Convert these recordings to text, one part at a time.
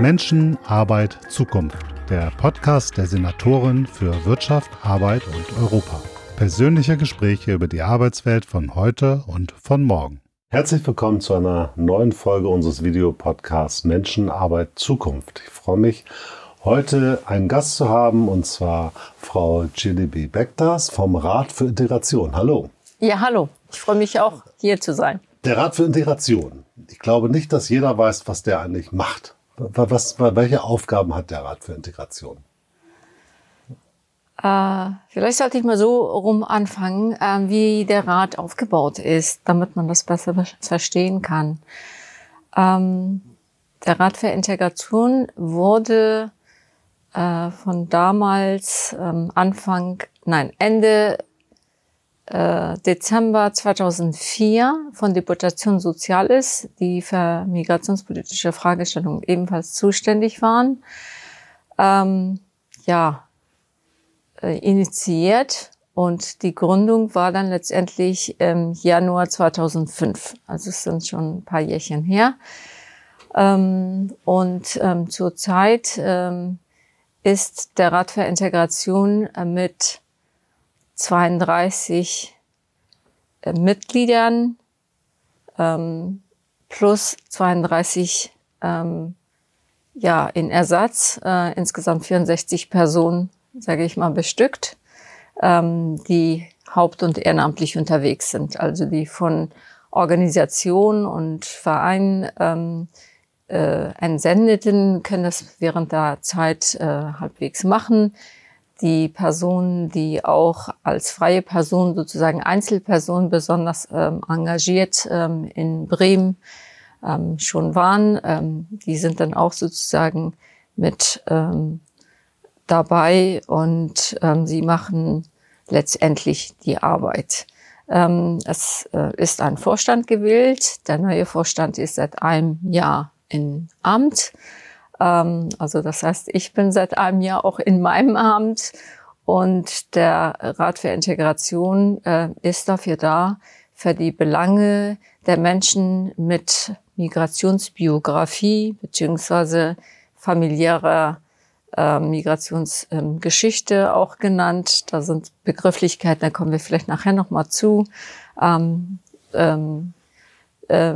Menschen, Arbeit, Zukunft. Der Podcast der Senatorin für Wirtschaft, Arbeit und Europa. Persönliche Gespräche über die Arbeitswelt von heute und von morgen. Herzlich willkommen zu einer neuen Folge unseres Videopodcasts Menschen, Arbeit, Zukunft. Ich freue mich, heute einen Gast zu haben, und zwar Frau GDB Bektas vom Rat für Integration. Hallo. Ja, hallo. Ich freue mich auch, hier zu sein. Der Rat für Integration. Ich glaube nicht, dass jeder weiß, was der eigentlich macht. Was, welche Aufgaben hat der Rat für Integration? Äh, vielleicht sollte ich mal so rum anfangen, äh, wie der Rat aufgebaut ist, damit man das besser verstehen kann. Ähm, der Rat für Integration wurde äh, von damals ähm, Anfang, nein, Ende äh, Dezember 2004 von Deputation Soziales, die für migrationspolitische Fragestellungen ebenfalls zuständig waren, ähm, ja, äh, initiiert und die Gründung war dann letztendlich im Januar 2005. Also es sind schon ein paar Jährchen her. Ähm, und ähm, zurzeit ähm, ist der Rat für Integration äh, mit 32 äh, Mitgliedern ähm, plus 32 ähm, ja, in Ersatz, äh, insgesamt 64 Personen, sage ich mal, bestückt, ähm, die haupt- und ehrenamtlich unterwegs sind, also die von Organisationen und Vereinen ähm, äh, Entsendeten können das während der Zeit äh, halbwegs machen die Personen, die auch als freie Person, sozusagen Einzelperson besonders ähm, engagiert ähm, in Bremen ähm, schon waren, ähm, die sind dann auch sozusagen mit ähm, dabei und ähm, sie machen letztendlich die Arbeit. es äh, ist ein Vorstand gewählt. Der neue Vorstand ist seit einem Jahr in Amt. Ähm, also das heißt, ich bin seit einem Jahr auch in meinem Amt und der Rat für Integration äh, ist dafür da, für die Belange der Menschen mit Migrationsbiografie beziehungsweise familiärer äh, Migrationsgeschichte ähm, auch genannt. Da sind Begrifflichkeiten, da kommen wir vielleicht nachher nochmal zu. Ähm, ähm, äh,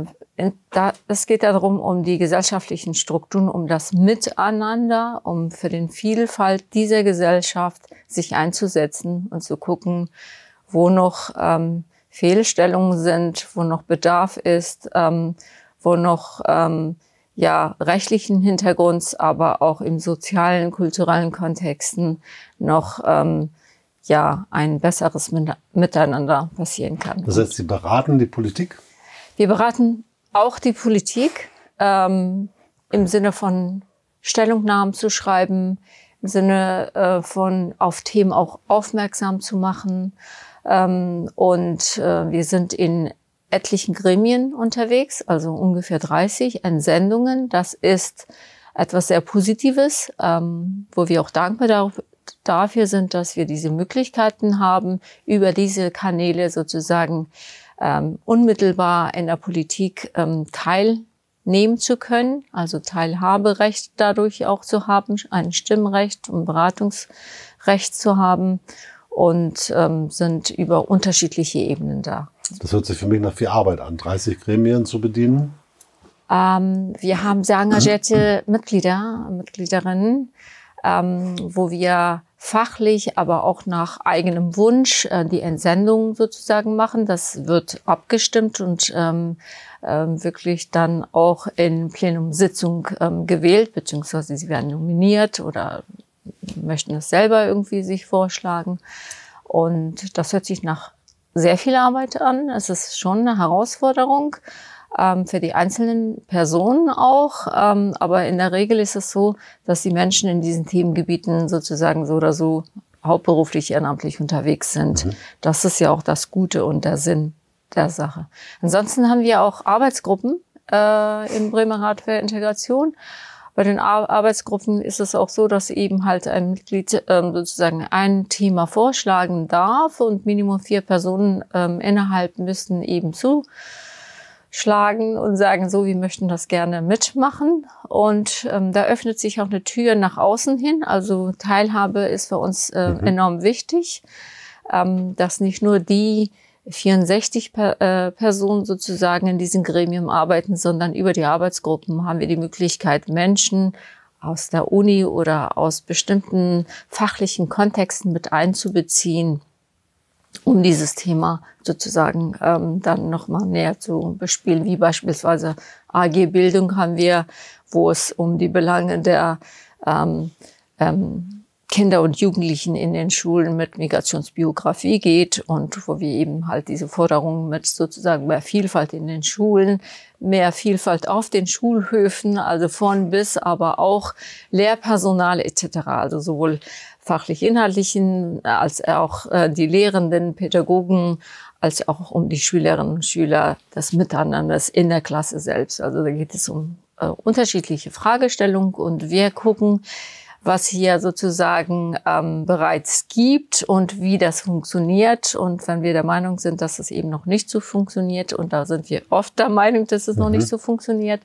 es geht darum, um die gesellschaftlichen Strukturen, um das Miteinander, um für den Vielfalt dieser Gesellschaft sich einzusetzen und zu gucken, wo noch ähm, Fehlstellungen sind, wo noch Bedarf ist, ähm, wo noch ähm, ja rechtlichen Hintergrunds, aber auch im sozialen, kulturellen Kontexten noch ähm, ja ein besseres Miteinander passieren kann. Das heißt, Sie beraten die Politik? Wir beraten auch die Politik ähm, im Sinne von Stellungnahmen zu schreiben, im Sinne äh, von auf Themen auch aufmerksam zu machen. Ähm, und äh, wir sind in etlichen Gremien unterwegs, also ungefähr 30 Entsendungen. Das ist etwas sehr Positives, ähm, wo wir auch dankbar dafür sind, dass wir diese Möglichkeiten haben, über diese Kanäle sozusagen ähm, unmittelbar in der Politik ähm, teilnehmen zu können, also Teilhaberecht dadurch auch zu haben, ein Stimmrecht und Beratungsrecht zu haben und ähm, sind über unterschiedliche Ebenen da. Das hört sich für mich nach viel Arbeit an, 30 Gremien zu bedienen. Ähm, wir haben sehr engagierte Mitglieder, Mitgliederinnen, ähm, wo wir fachlich, aber auch nach eigenem Wunsch äh, die Entsendung sozusagen machen. Das wird abgestimmt und ähm, ähm, wirklich dann auch in Plenumsitzung ähm, gewählt, beziehungsweise sie werden nominiert oder möchten es selber irgendwie sich vorschlagen. Und das hört sich nach sehr viel Arbeit an. Es ist schon eine Herausforderung für die einzelnen Personen auch. Ähm, aber in der Regel ist es so, dass die Menschen in diesen Themengebieten sozusagen so oder so hauptberuflich ehrenamtlich unterwegs sind. Mhm. Das ist ja auch das Gute und der Sinn der Sache. Ansonsten haben wir auch Arbeitsgruppen äh, im Bremer Rat für Integration. Bei den Ar Arbeitsgruppen ist es auch so, dass eben halt ein Mitglied ähm, sozusagen ein Thema vorschlagen darf und Minimum vier Personen ähm, innerhalb müssten eben zu schlagen und sagen, so, wir möchten das gerne mitmachen. Und ähm, da öffnet sich auch eine Tür nach außen hin. Also Teilhabe ist für uns äh, mhm. enorm wichtig, ähm, dass nicht nur die 64 per, äh, Personen sozusagen in diesem Gremium arbeiten, sondern über die Arbeitsgruppen haben wir die Möglichkeit, Menschen aus der Uni oder aus bestimmten fachlichen Kontexten mit einzubeziehen, um dieses Thema sozusagen ähm, dann nochmal näher zu bespielen, wie beispielsweise AG Bildung haben wir, wo es um die Belange der ähm, ähm, Kinder und Jugendlichen in den Schulen mit Migrationsbiografie geht und wo wir eben halt diese Forderungen mit sozusagen mehr Vielfalt in den Schulen, mehr Vielfalt auf den Schulhöfen, also von bis, aber auch Lehrpersonal etc., also sowohl fachlich inhaltlichen als auch äh, die Lehrenden, Pädagogen, als auch um die Schülerinnen und Schüler, das Miteinander in der Klasse selbst. Also da geht es um äh, unterschiedliche Fragestellungen und wir gucken, was hier sozusagen ähm, bereits gibt und wie das funktioniert. Und wenn wir der Meinung sind, dass es eben noch nicht so funktioniert, und da sind wir oft der Meinung, dass es mhm. noch nicht so funktioniert,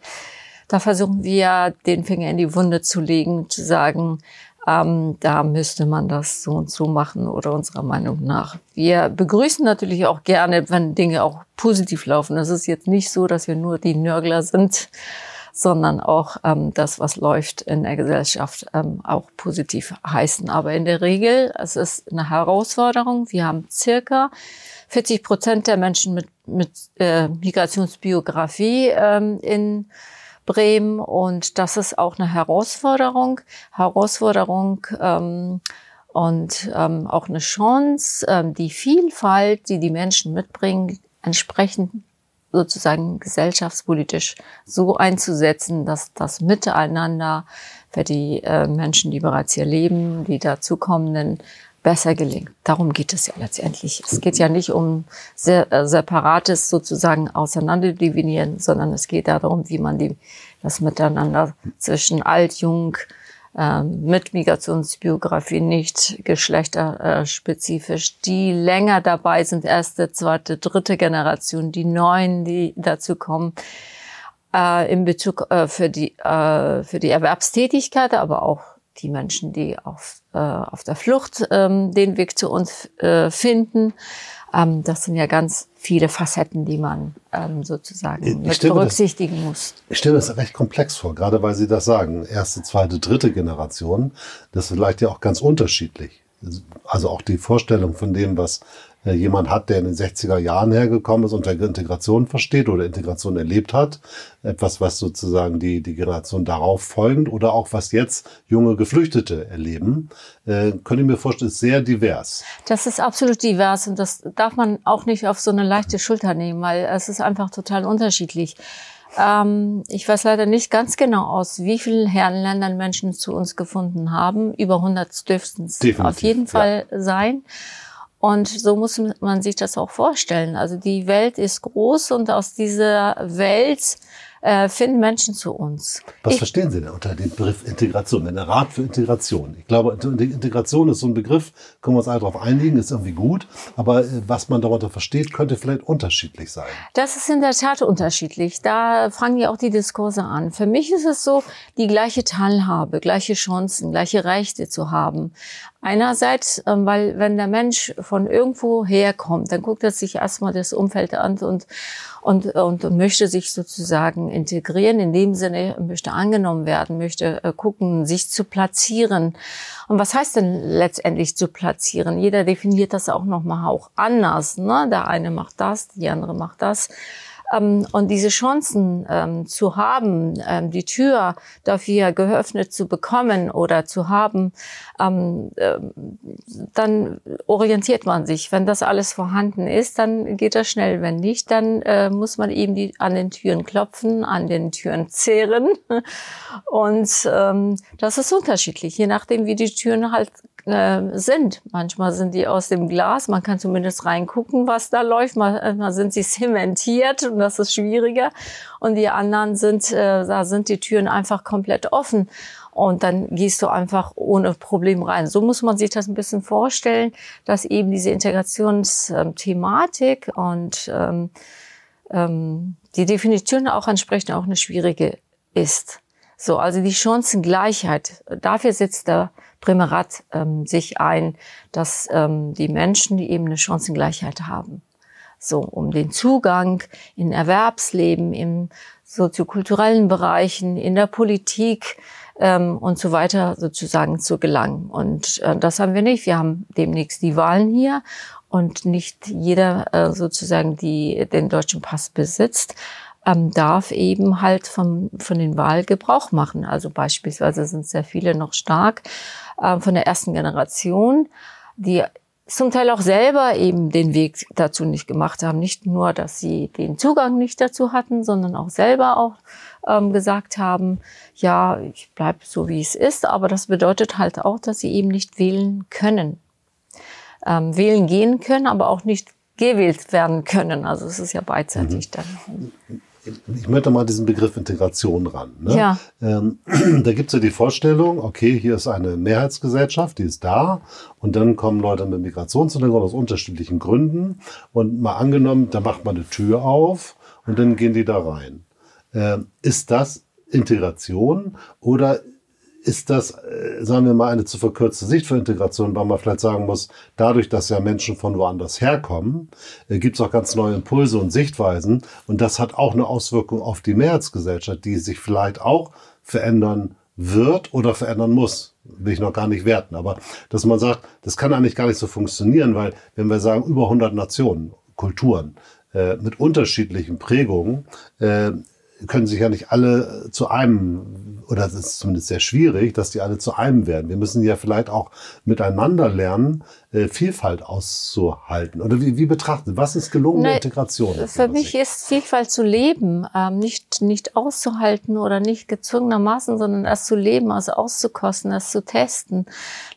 da versuchen wir, den Finger in die Wunde zu legen, zu sagen, ähm, da müsste man das so und so machen oder unserer Meinung nach. Wir begrüßen natürlich auch gerne, wenn Dinge auch positiv laufen. Es ist jetzt nicht so, dass wir nur die Nörgler sind, sondern auch ähm, das, was läuft in der Gesellschaft, ähm, auch positiv heißen. Aber in der Regel, es ist eine Herausforderung. Wir haben circa 40 Prozent der Menschen mit, mit äh, Migrationsbiografie ähm, in Bremen und das ist auch eine Herausforderung. Herausforderung ähm, und ähm, auch eine Chance, ähm, die Vielfalt, die die Menschen mitbringen, entsprechend sozusagen gesellschaftspolitisch so einzusetzen, dass das Miteinander für die äh, Menschen, die bereits hier leben, die dazukommenden, besser gelingt. Darum geht es ja letztendlich. Es geht ja nicht um sehr, äh, separates sozusagen auseinanderdivinieren, sondern es geht darum, wie man die, das Miteinander zwischen alt, jung, ähm, mit Migrationsbiografie, nicht geschlechterspezifisch, die länger dabei sind, erste, zweite, dritte Generation, die neuen, die dazu kommen, äh, in Bezug äh, für die äh, für die Erwerbstätigkeit, aber auch die Menschen, die auf auf der Flucht ähm, den Weg zu uns finden. Ähm, das sind ja ganz viele Facetten, die man ähm, sozusagen ich mit berücksichtigen das, muss. Ich stelle das recht komplex vor, gerade weil Sie das sagen. Erste, zweite, dritte Generation. Das ist vielleicht ja auch ganz unterschiedlich. Also auch die Vorstellung von dem, was äh, jemand hat, der in den 60er Jahren hergekommen ist und der Integration versteht oder Integration erlebt hat. Etwas, was sozusagen die, die Generation darauf folgend oder auch was jetzt junge Geflüchtete erleben, äh, könnte ich mir vorstellen, ist sehr divers. Das ist absolut divers und das darf man auch nicht auf so eine leichte Schulter nehmen, weil es ist einfach total unterschiedlich. Ähm, ich weiß leider nicht ganz genau aus, wie vielen Herrenländern Menschen zu uns gefunden haben. Über 100 dürften es auf jeden Fall ja. sein. Und so muss man sich das auch vorstellen. Also die Welt ist groß und aus dieser Welt äh, finden Menschen zu uns. Was ich, verstehen Sie denn unter dem Begriff Integration, der Rat für Integration? Ich glaube, Integration ist so ein Begriff, können wir uns alle darauf einigen, ist irgendwie gut, aber äh, was man darunter versteht, könnte vielleicht unterschiedlich sein. Das ist in der Tat unterschiedlich. Da fangen ja auch die Diskurse an. Für mich ist es so, die gleiche Teilhabe, gleiche Chancen, gleiche Rechte zu haben. Einerseits, ähm, weil wenn der Mensch von irgendwo herkommt, dann guckt er sich erstmal das Umfeld an und, und, und, möchte sich sozusagen integrieren. In dem Sinne möchte angenommen werden, möchte äh, gucken, sich zu platzieren. Und was heißt denn letztendlich zu platzieren? Jeder definiert das auch nochmal auch anders. Ne? Der eine macht das, die andere macht das. Ähm, und diese Chancen ähm, zu haben, ähm, die Tür dafür geöffnet zu bekommen oder zu haben, ähm, äh, dann orientiert man sich. Wenn das alles vorhanden ist, dann geht das schnell. Wenn nicht, dann äh, muss man eben die, an den Türen klopfen, an den Türen zehren. Und ähm, das ist unterschiedlich, je nachdem, wie die Türen halt äh, sind. Manchmal sind die aus dem Glas, man kann zumindest reingucken, was da läuft. Manchmal sind sie zementiert und das ist schwieriger. Und die anderen sind, äh, da sind die Türen einfach komplett offen. Und dann gehst du einfach ohne Problem rein. So muss man sich das ein bisschen vorstellen, dass eben diese Integrationsthematik und ähm, ähm, die Definition auch entsprechend auch eine schwierige ist. So, also die Chancengleichheit. Dafür setzt der Primarat ähm, sich ein, dass ähm, die Menschen, die eben eine Chancengleichheit haben, so um den Zugang in Erwerbsleben, in soziokulturellen Bereichen, in der Politik ähm, und so weiter sozusagen zu gelangen. Und äh, das haben wir nicht. Wir haben demnächst die Wahlen hier und nicht jeder äh, sozusagen, die den deutschen Pass besitzt, ähm, darf eben halt vom, von den Wahlen Gebrauch machen. Also beispielsweise sind sehr viele noch stark äh, von der ersten Generation, die zum Teil auch selber eben den Weg dazu nicht gemacht haben. Nicht nur, dass sie den Zugang nicht dazu hatten, sondern auch selber auch ähm, gesagt haben, ja, ich bleib so, wie es ist. Aber das bedeutet halt auch, dass sie eben nicht wählen können. Ähm, wählen gehen können, aber auch nicht gewählt werden können. Also es ist ja beidseitig mhm. dann ich möchte mal diesen Begriff Integration ran. Ne? Ja. Ähm, da gibt es ja die Vorstellung, okay, hier ist eine Mehrheitsgesellschaft, die ist da und dann kommen Leute mit Migrationshintergrund aus unterschiedlichen Gründen und mal angenommen, da macht man eine Tür auf und dann gehen die da rein. Ähm, ist das Integration oder ist das, äh, sagen wir mal, eine zu verkürzte Sicht für Integration, weil man vielleicht sagen muss, dadurch, dass ja Menschen von woanders herkommen, äh, gibt es auch ganz neue Impulse und Sichtweisen. Und das hat auch eine Auswirkung auf die Mehrheitsgesellschaft, die sich vielleicht auch verändern wird oder verändern muss. Will ich noch gar nicht werten. Aber dass man sagt, das kann eigentlich gar nicht so funktionieren, weil wenn wir sagen, über 100 Nationen, Kulturen, äh, mit unterschiedlichen Prägungen, können sich ja nicht alle zu einem oder es ist zumindest sehr schwierig, dass die alle zu einem werden. Wir müssen ja vielleicht auch miteinander lernen, äh, Vielfalt auszuhalten. Oder wie, wie betrachtet, was ist gelungene ne, Integration? Für mich ist Vielfalt zu leben, ähm, nicht, nicht auszuhalten oder nicht gezwungenermaßen, sondern es zu leben, also auszukosten, es zu testen,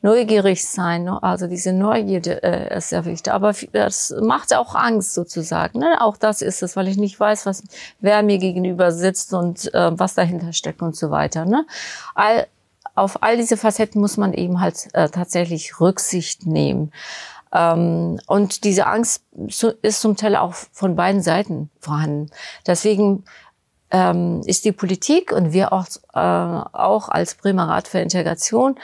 neugierig sein. Ne? Also diese Neugierde äh, ist sehr wichtig. Aber das macht auch Angst sozusagen. Ne? Auch das ist es, weil ich nicht weiß, was, wer mir gegenüber sitzt und äh, was dahinter steckt und so weiter. Ne? All, auf all diese Facetten muss man eben halt äh, tatsächlich Rücksicht nehmen. Ähm, und diese Angst ist zum Teil auch von beiden Seiten vorhanden. Deswegen ähm, ist die Politik und wir auch, äh, auch als Bremer Rat für Integration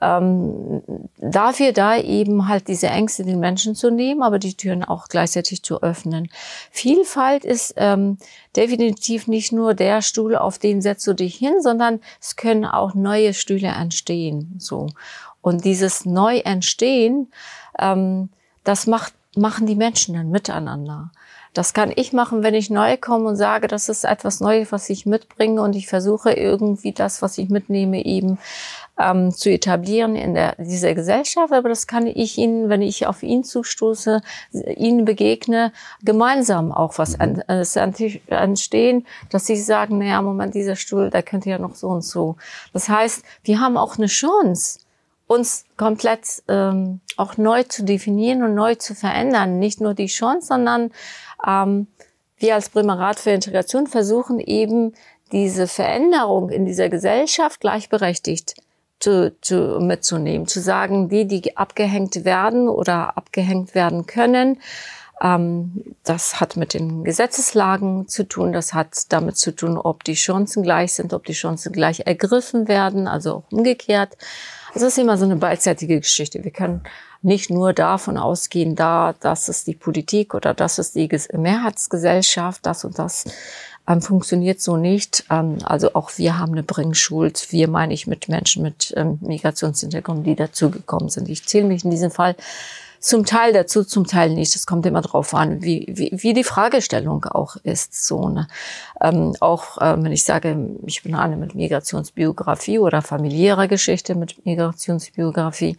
ähm, dafür da eben halt diese Ängste den Menschen zu nehmen, aber die Türen auch gleichzeitig zu öffnen. Vielfalt ist ähm, definitiv nicht nur der Stuhl, auf den setzt du dich hin, sondern es können auch neue Stühle entstehen. So und dieses Neuentstehen, ähm, das macht machen die Menschen dann miteinander. Das kann ich machen, wenn ich neu komme und sage, das ist etwas Neues, was ich mitbringe und ich versuche irgendwie das, was ich mitnehme, eben ähm, zu etablieren in der, dieser Gesellschaft. Aber das kann ich Ihnen, wenn ich auf ihn zustoße, Ihnen begegne, gemeinsam auch was an, mhm. entstehen, dass Sie sagen, naja, Moment, dieser Stuhl, da könnte ja noch so und so. Das heißt, wir haben auch eine Chance, uns komplett ähm, auch neu zu definieren und neu zu verändern. Nicht nur die Chance, sondern ähm, wir als Bremer Rat für Integration versuchen eben diese Veränderung in dieser Gesellschaft gleichberechtigt zu, zu, mitzunehmen, zu sagen, die, die abgehängt werden oder abgehängt werden können, ähm, das hat mit den Gesetzeslagen zu tun, das hat damit zu tun, ob die Chancen gleich sind, ob die Chancen gleich ergriffen werden, also auch umgekehrt. Also das ist immer so eine beidseitige Geschichte. Wir können nicht nur davon ausgehen, da, das ist die Politik oder das ist die Mehrheitsgesellschaft, das und das ähm, funktioniert so nicht. Ähm, also auch wir haben eine Bringschuld. Wir meine ich mit Menschen mit ähm, Migrationshintergrund, die dazugekommen sind. Ich zähle mich in diesem Fall zum Teil dazu, zum Teil nicht. Es kommt immer darauf an, wie, wie, wie die Fragestellung auch ist. So, ne? ähm, auch äh, wenn ich sage, ich bin eine mit Migrationsbiografie oder familiärer Geschichte mit Migrationsbiografie,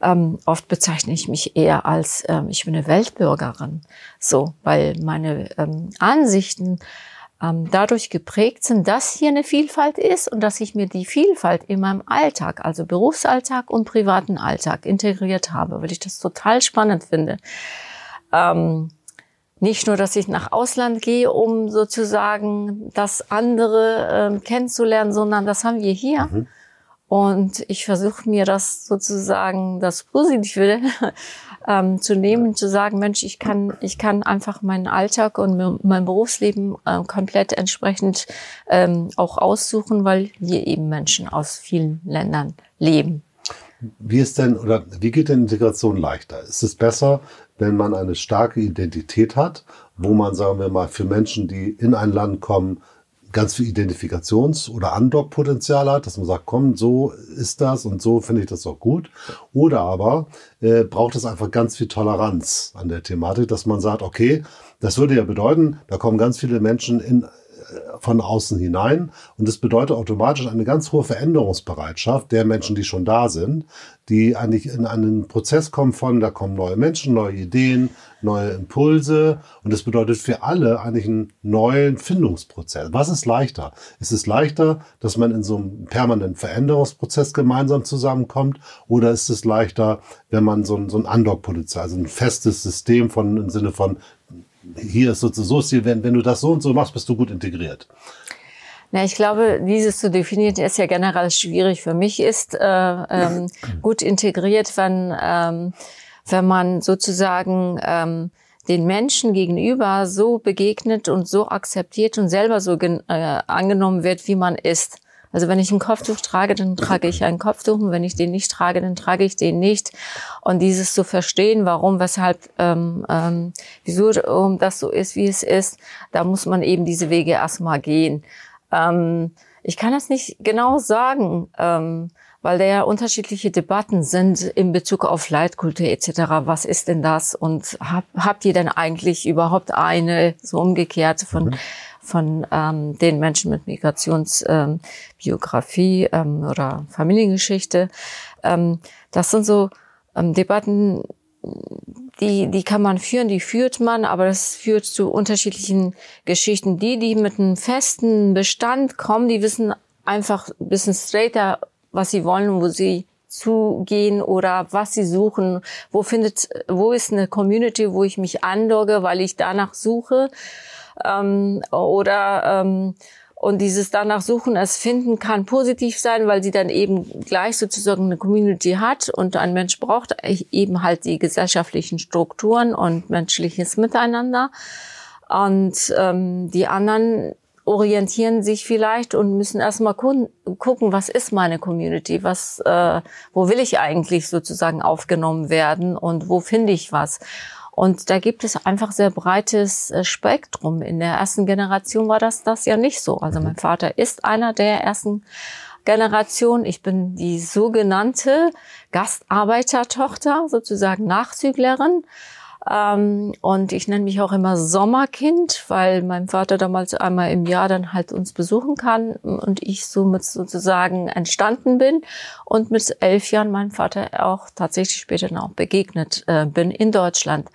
ähm, oft bezeichne ich mich eher als, ähm, ich bin eine Weltbürgerin. So, weil meine ähm, Ansichten ähm, dadurch geprägt sind, dass hier eine Vielfalt ist und dass ich mir die Vielfalt in meinem Alltag, also Berufsalltag und privaten Alltag integriert habe, weil ich das total spannend finde. Ähm, nicht nur, dass ich nach Ausland gehe, um sozusagen das andere äh, kennenzulernen, sondern das haben wir hier. Mhm. Und ich versuche mir das sozusagen, das Positive ähm, zu nehmen, zu sagen, Mensch, ich kann, ich kann einfach meinen Alltag und mein Berufsleben äh, komplett entsprechend ähm, auch aussuchen, weil wir eben Menschen aus vielen Ländern leben. Wie ist denn oder wie geht denn Integration leichter? Ist es besser, wenn man eine starke Identität hat, wo man, sagen wir mal, für Menschen, die in ein Land kommen, ganz viel Identifikations- oder Andockpotenzial hat, dass man sagt, komm, so ist das und so finde ich das auch gut. Oder aber äh, braucht es einfach ganz viel Toleranz an der Thematik, dass man sagt, okay, das würde ja bedeuten, da kommen ganz viele Menschen in von außen hinein. Und das bedeutet automatisch eine ganz hohe Veränderungsbereitschaft der Menschen, die schon da sind, die eigentlich in einen Prozess kommen von, da kommen neue Menschen, neue Ideen, neue Impulse. Und das bedeutet für alle eigentlich einen neuen Findungsprozess. Was ist leichter? Ist es leichter, dass man in so einem permanenten Veränderungsprozess gemeinsam zusammenkommt? Oder ist es leichter, wenn man so ein, so ein Undock-Polizei, also ein festes System von, im Sinne von, hier ist sozusagen so Stil, wenn, wenn du das so und so machst, bist du gut integriert. Na, ich glaube, dieses zu definieren ist ja generell schwierig. Für mich ist äh, ähm, gut integriert, wenn, ähm, wenn man sozusagen ähm, den Menschen gegenüber so begegnet und so akzeptiert und selber so äh, angenommen wird, wie man ist. Also wenn ich ein Kopftuch trage, dann trage ich ein Kopftuch und wenn ich den nicht trage, dann trage ich den nicht. Und dieses zu verstehen, warum, weshalb, ähm, ähm, wieso um das so ist, wie es ist, da muss man eben diese Wege erstmal gehen. Ähm, ich kann das nicht genau sagen, ähm, weil da ja unterschiedliche Debatten sind in Bezug auf Leitkultur etc. Was ist denn das? Und hab, habt ihr denn eigentlich überhaupt eine so umgekehrt von mhm von ähm, den Menschen mit Migrationsbiografie ähm, ähm, oder Familiengeschichte. Ähm, das sind so ähm, Debatten, die, die kann man führen, die führt man, aber das führt zu unterschiedlichen Geschichten. Die, die mit einem festen Bestand kommen, die wissen einfach ein bisschen straighter, was sie wollen, wo sie zugehen oder was sie suchen, wo findet, wo ist eine Community, wo ich mich andogge, weil ich danach suche ähm, oder ähm, und dieses danach suchen, es finden kann positiv sein, weil sie dann eben gleich sozusagen eine Community hat und ein Mensch braucht eben halt die gesellschaftlichen Strukturen und menschliches Miteinander. Und ähm, die anderen orientieren sich vielleicht und müssen erstmal gucken, was ist meine Community, was, äh, wo will ich eigentlich sozusagen aufgenommen werden und wo finde ich was. Und da gibt es einfach sehr breites äh, Spektrum. In der ersten Generation war das das ja nicht so. Also mein Vater ist einer der ersten Generation. Ich bin die sogenannte Gastarbeitertochter, sozusagen Nachzüglerin. Ähm, und ich nenne mich auch immer Sommerkind, weil mein Vater damals einmal im Jahr dann halt uns besuchen kann und ich somit sozusagen entstanden bin und mit elf Jahren meinem Vater auch tatsächlich später auch begegnet äh, bin in Deutschland.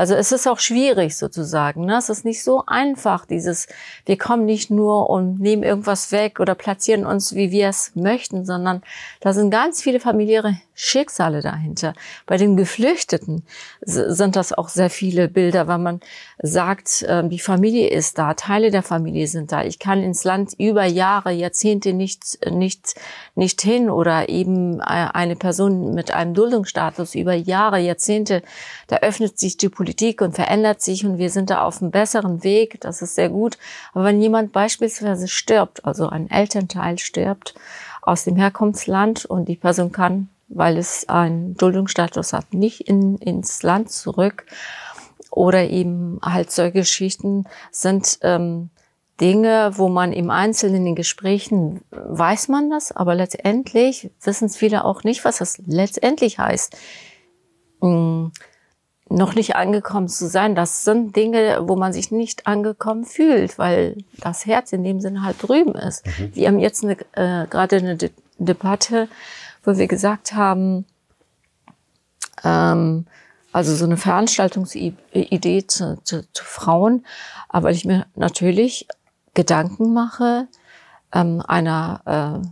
Also es ist auch schwierig sozusagen. Ne? Es ist nicht so einfach, dieses, wir kommen nicht nur und nehmen irgendwas weg oder platzieren uns, wie wir es möchten, sondern da sind ganz viele familiäre Schicksale dahinter. Bei den Geflüchteten sind das auch sehr viele Bilder, weil man sagt, ähm, die Familie ist da, Teile der Familie sind da. Ich kann ins Land über Jahre, Jahrzehnte nicht, nicht, nicht hin oder eben äh, eine Person mit einem Duldungsstatus über Jahre, Jahrzehnte, da öffnet sich die Politik und verändert sich und wir sind da auf einem besseren Weg. Das ist sehr gut. Aber wenn jemand beispielsweise stirbt, also ein Elternteil stirbt aus dem Herkunftsland und die Person kann weil es einen Duldungsstatus hat, nicht in, ins Land zurück. Oder eben halt solche Geschichten sind ähm, Dinge, wo man im Einzelnen in den Gesprächen weiß man das, aber letztendlich wissen es viele auch nicht, was das letztendlich heißt. Noch nicht angekommen zu sein, das sind Dinge, wo man sich nicht angekommen fühlt, weil das Herz in dem Sinne halt drüben ist. Mhm. Wir haben jetzt eine, äh, gerade eine De Debatte wo wir gesagt haben, ähm, also so eine Veranstaltungsidee zu, zu, zu Frauen, aber ich mir natürlich Gedanken mache, ähm, einer äh,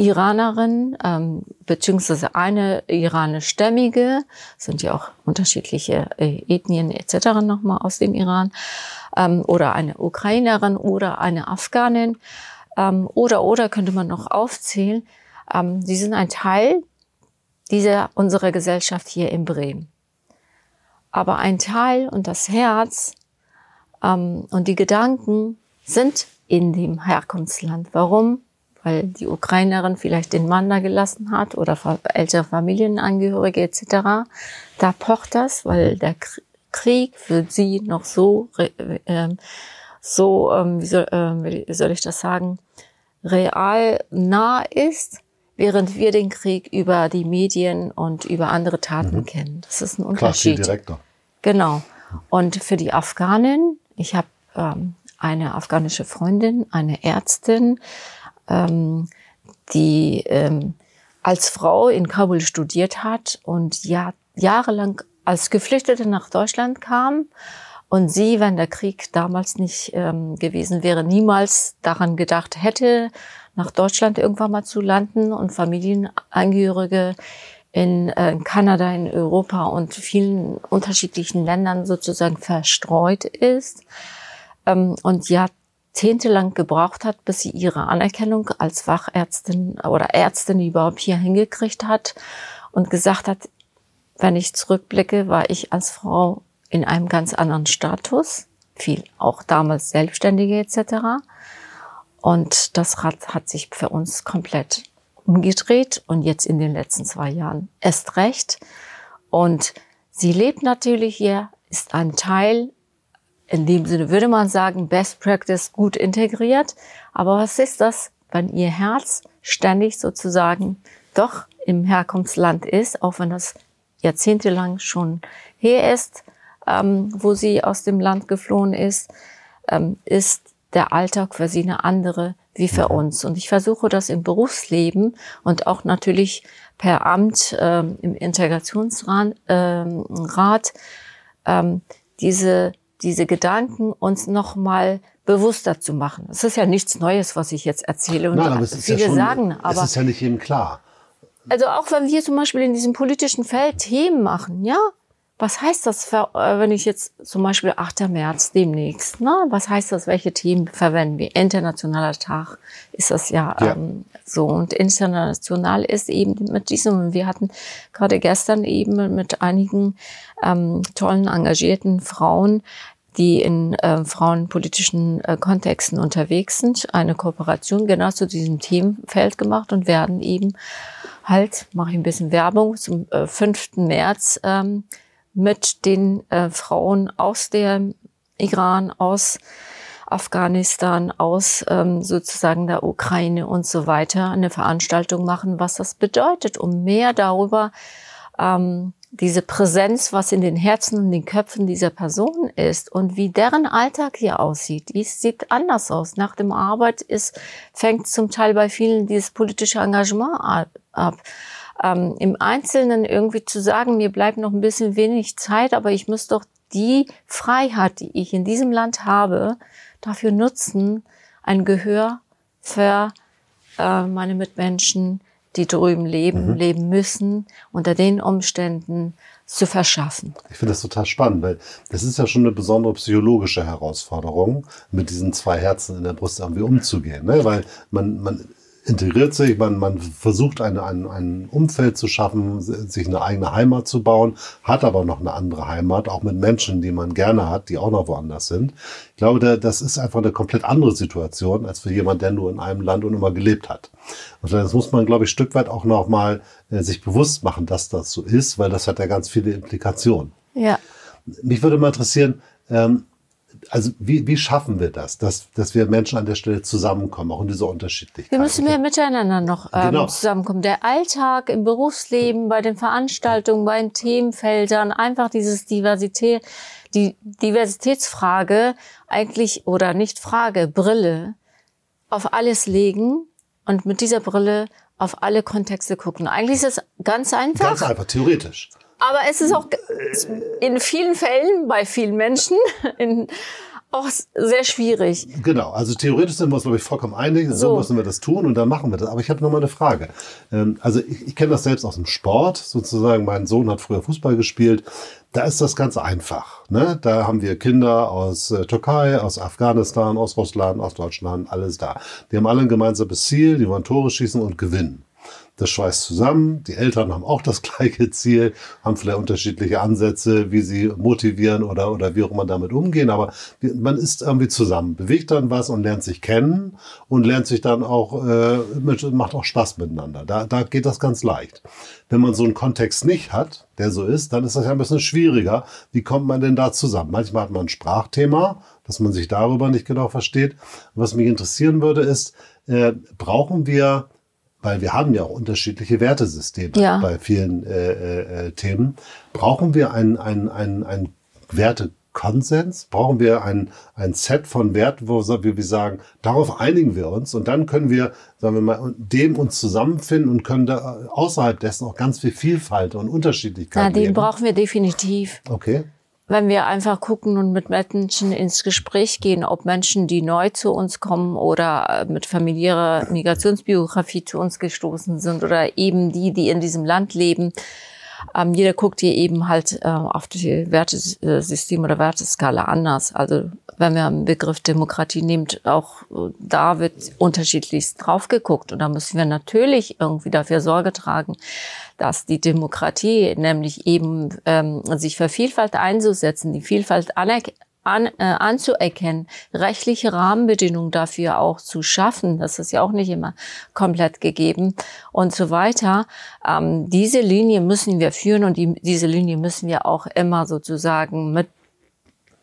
Iranerin, ähm, beziehungsweise eine iranischstämmige, sind ja auch unterschiedliche äh, Ethnien etc. nochmal aus dem Iran, ähm, oder eine Ukrainerin oder eine Afghanin, ähm, oder oder könnte man noch aufzählen, ähm, sie sind ein Teil dieser unserer Gesellschaft hier in Bremen. Aber ein Teil und das Herz ähm, und die Gedanken sind in dem Herkunftsland. Warum? Weil die Ukrainerin vielleicht den Mann da gelassen hat oder ältere Familienangehörige etc. Da pocht das, weil der Krieg für sie noch so, äh, so ähm, wie, soll, äh, wie soll ich das sagen, real nah ist, während wir den Krieg über die Medien und über andere Taten mhm. kennen. Das ist ein Unterschied. Klar, viel direkter. Genau. Und für die Afghanen, ich habe ähm, eine afghanische Freundin, eine Ärztin, ähm, die ähm, als Frau in Kabul studiert hat und ja, jahrelang als Geflüchtete nach Deutschland kam. Und sie, wenn der Krieg damals nicht ähm, gewesen wäre, niemals daran gedacht hätte, nach Deutschland irgendwann mal zu landen und Familienangehörige in äh, Kanada, in Europa und vielen unterschiedlichen Ländern sozusagen verstreut ist ähm, und jahrzehntelang gebraucht hat, bis sie ihre Anerkennung als Fachärztin oder Ärztin überhaupt hier hingekriegt hat und gesagt hat, wenn ich zurückblicke, war ich als Frau in einem ganz anderen Status, viel auch damals Selbstständige etc. Und das hat, hat sich für uns komplett umgedreht und jetzt in den letzten zwei Jahren erst recht. Und sie lebt natürlich hier, ist ein Teil, in dem Sinne würde man sagen, Best Practice gut integriert. Aber was ist das, wenn ihr Herz ständig sozusagen doch im Herkunftsland ist, auch wenn das jahrzehntelang schon her ist, ähm, wo sie aus dem Land geflohen ist, ähm, ist der Alltag für sie eine andere wie für mhm. uns. Und ich versuche das im Berufsleben und auch natürlich per Amt ähm, im Integrationsrat ähm, ähm, diese, diese Gedanken uns nochmal bewusster zu machen. Es ist ja nichts Neues, was ich jetzt erzähle und Nein, aber viele ja schon, sagen. Aber es ist ja nicht jedem klar. Also auch wenn wir zum Beispiel in diesem politischen Feld Themen machen, ja, was heißt das, für, äh, wenn ich jetzt zum Beispiel 8. März demnächst, ne? was heißt das, welche Themen verwenden wir? Internationaler Tag ist das ja, ja. Ähm, so und international ist eben mit diesem, wir hatten gerade gestern eben mit einigen ähm, tollen, engagierten Frauen, die in äh, frauenpolitischen äh, Kontexten unterwegs sind, eine Kooperation genau zu diesem Themenfeld gemacht und werden eben halt, mache ich ein bisschen Werbung, zum äh, 5. März ähm, mit den äh, Frauen aus der Iran, aus Afghanistan, aus ähm, sozusagen der Ukraine und so weiter eine Veranstaltung machen, was das bedeutet, um mehr darüber ähm, diese Präsenz, was in den Herzen und den Köpfen dieser Personen ist und wie deren Alltag hier aussieht. Die sieht anders aus. Nach dem Arbeit ist, fängt zum Teil bei vielen dieses politische Engagement ab ähm, im Einzelnen irgendwie zu sagen, mir bleibt noch ein bisschen wenig Zeit, aber ich muss doch die Freiheit, die ich in diesem Land habe, dafür nutzen, ein Gehör für äh, meine Mitmenschen, die drüben leben, mhm. leben müssen, unter den Umständen zu verschaffen. Ich finde das total spannend, weil das ist ja schon eine besondere psychologische Herausforderung, mit diesen zwei Herzen in der Brust irgendwie umzugehen. Ne? Weil man, man integriert sich, man, man versucht ein, ein, ein Umfeld zu schaffen, sich eine eigene Heimat zu bauen, hat aber noch eine andere Heimat, auch mit Menschen, die man gerne hat, die auch noch woanders sind. Ich glaube, das ist einfach eine komplett andere Situation als für jemand, der nur in einem Land und immer gelebt hat. Und das muss man, glaube ich, Stück weit auch noch mal äh, sich bewusst machen, dass das so ist, weil das hat ja ganz viele Implikationen. Ja. Mich würde mal interessieren, ähm, also wie, wie schaffen wir das, dass, dass wir Menschen an der Stelle zusammenkommen, auch in dieser Unterschiedlichkeit? Wir müssen mehr miteinander noch ähm, genau. zusammenkommen. Der Alltag im Berufsleben, bei den Veranstaltungen, bei den Themenfeldern, einfach dieses Diversität, die Diversitätsfrage eigentlich oder nicht Frage, Brille auf alles legen und mit dieser Brille auf alle Kontexte gucken. Eigentlich ist es ganz einfach. Ganz einfach, theoretisch. Aber es ist auch in vielen Fällen bei vielen Menschen in, auch sehr schwierig. Genau, also theoretisch sind wir uns, glaube ich, vollkommen einig. So, so müssen wir das tun und dann machen wir das. Aber ich habe noch mal eine Frage. Ähm, also ich, ich kenne das selbst aus dem Sport. Sozusagen, mein Sohn hat früher Fußball gespielt. Da ist das ganz einfach. Ne? Da haben wir Kinder aus äh, Türkei, aus Afghanistan, aus Russland, aus Deutschland, alles da. Die haben alle ein gemeinsames Ziel, die wollen Tore schießen und gewinnen. Das schweißt zusammen. Die Eltern haben auch das gleiche Ziel, haben vielleicht unterschiedliche Ansätze, wie sie motivieren oder, oder wie auch immer damit umgehen. Aber man ist irgendwie zusammen, bewegt dann was und lernt sich kennen und lernt sich dann auch, äh, macht auch Spaß miteinander. Da, da geht das ganz leicht. Wenn man so einen Kontext nicht hat, der so ist, dann ist das ja ein bisschen schwieriger. Wie kommt man denn da zusammen? Manchmal hat man ein Sprachthema, dass man sich darüber nicht genau versteht. Was mich interessieren würde, ist, äh, brauchen wir weil wir haben ja auch unterschiedliche Wertesysteme ja. bei vielen äh, äh, äh, Themen. Brauchen wir ein, ein, ein, ein Wertekonsens? Brauchen wir ein, ein Set von Werten, wo wir sagen, darauf einigen wir uns und dann können wir, sagen wir mal, dem uns zusammenfinden und können da außerhalb dessen auch ganz viel Vielfalt und Unterschiedlichkeit. Ja, den leben. brauchen wir definitiv. Okay wenn wir einfach gucken und mit Menschen ins Gespräch gehen, ob Menschen, die neu zu uns kommen oder äh, mit familiärer Migrationsbiografie zu uns gestoßen sind oder eben die, die in diesem Land leben, ähm, jeder guckt hier eben halt äh, auf die Wertesystem oder Werteskala anders. Also wenn wir einen Begriff Demokratie nehmen, auch äh, da wird unterschiedlichst drauf geguckt. Und da müssen wir natürlich irgendwie dafür Sorge tragen, dass die Demokratie nämlich eben ähm, sich für Vielfalt einzusetzen, die Vielfalt anerkennt an, äh, anzuerkennen, rechtliche Rahmenbedingungen dafür auch zu schaffen, das ist ja auch nicht immer komplett gegeben und so weiter. Ähm, diese Linie müssen wir führen und die, diese Linie müssen wir auch immer sozusagen mit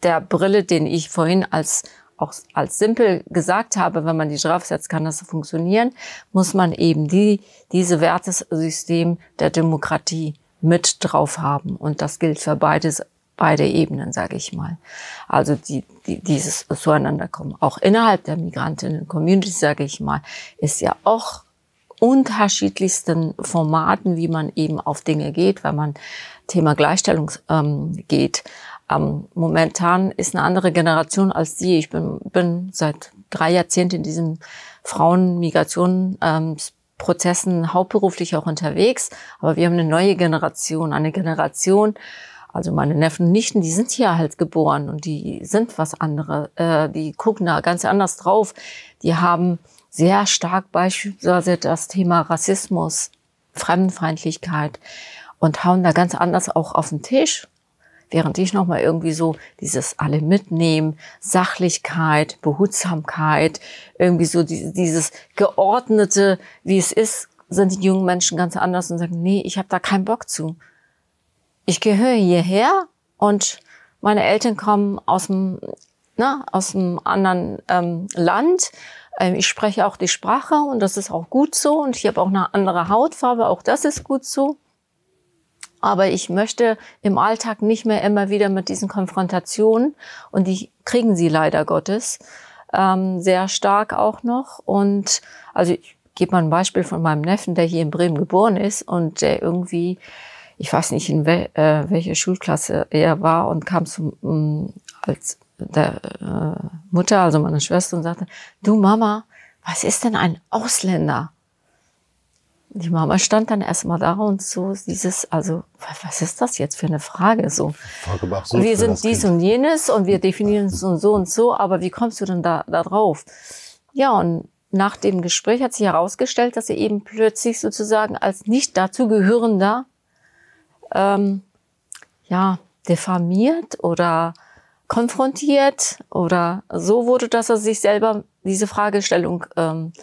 der Brille, den ich vorhin als auch als simpel gesagt habe, wenn man die draufsetzt, kann das funktionieren, muss man eben die, diese Wertesystem der Demokratie mit drauf haben. Und das gilt für beides, beide Ebenen, sage ich mal. Also die, die, dieses Zueinanderkommen. Auch innerhalb der Migrantinnen-Community, sage ich mal, ist ja auch unterschiedlichsten Formaten, wie man eben auf Dinge geht, wenn man Thema Gleichstellung ähm, geht. Ähm, momentan ist eine andere Generation als die. Ich bin, bin seit drei Jahrzehnten in diesen Frauenmigrationsprozessen ähm, hauptberuflich auch unterwegs. Aber wir haben eine neue Generation, eine Generation, also meine Neffen und Nichten, die sind hier halt geboren und die sind was anderes. Äh, die gucken da ganz anders drauf. Die haben sehr stark beispielsweise das Thema Rassismus, Fremdenfeindlichkeit und hauen da ganz anders auch auf den Tisch während ich nochmal irgendwie so dieses alle mitnehmen, Sachlichkeit, Behutsamkeit, irgendwie so dieses geordnete, wie es ist, sind die jungen Menschen ganz anders und sagen, nee, ich habe da keinen Bock zu. Ich gehöre hierher und meine Eltern kommen aus dem, na, aus dem anderen ähm, Land. Ähm, ich spreche auch die Sprache und das ist auch gut so und ich habe auch eine andere Hautfarbe, auch das ist gut so. Aber ich möchte im Alltag nicht mehr immer wieder mit diesen Konfrontationen und die kriegen sie leider Gottes ähm, sehr stark auch noch. Und also ich gebe mal ein Beispiel von meinem Neffen, der hier in Bremen geboren ist und der irgendwie, ich weiß nicht in wel, äh, welcher Schulklasse er war und kam zum ähm, als der äh, Mutter, also meine Schwester, und sagte: Du Mama, was ist denn ein Ausländer? die Mama stand dann erstmal da und so dieses, also was ist das jetzt für eine Frage so? Wir sind dies kind. und jenes und wir definieren uns und so und so, aber wie kommst du denn da, da drauf? Ja, und nach dem Gespräch hat sich herausgestellt, dass er eben plötzlich sozusagen als nicht dazugehörender ähm, ja diffamiert oder konfrontiert oder so wurde, dass er sich selber diese Fragestellung ähm,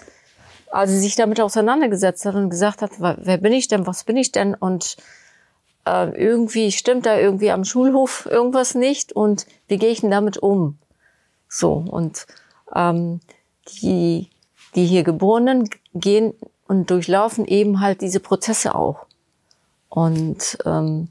also sich damit auseinandergesetzt hat und gesagt hat, wer bin ich denn, was bin ich denn? Und äh, irgendwie stimmt da irgendwie am Schulhof irgendwas nicht und wie gehe ich denn damit um? So und ähm, die die hier Geborenen gehen und durchlaufen eben halt diese Prozesse auch und ähm,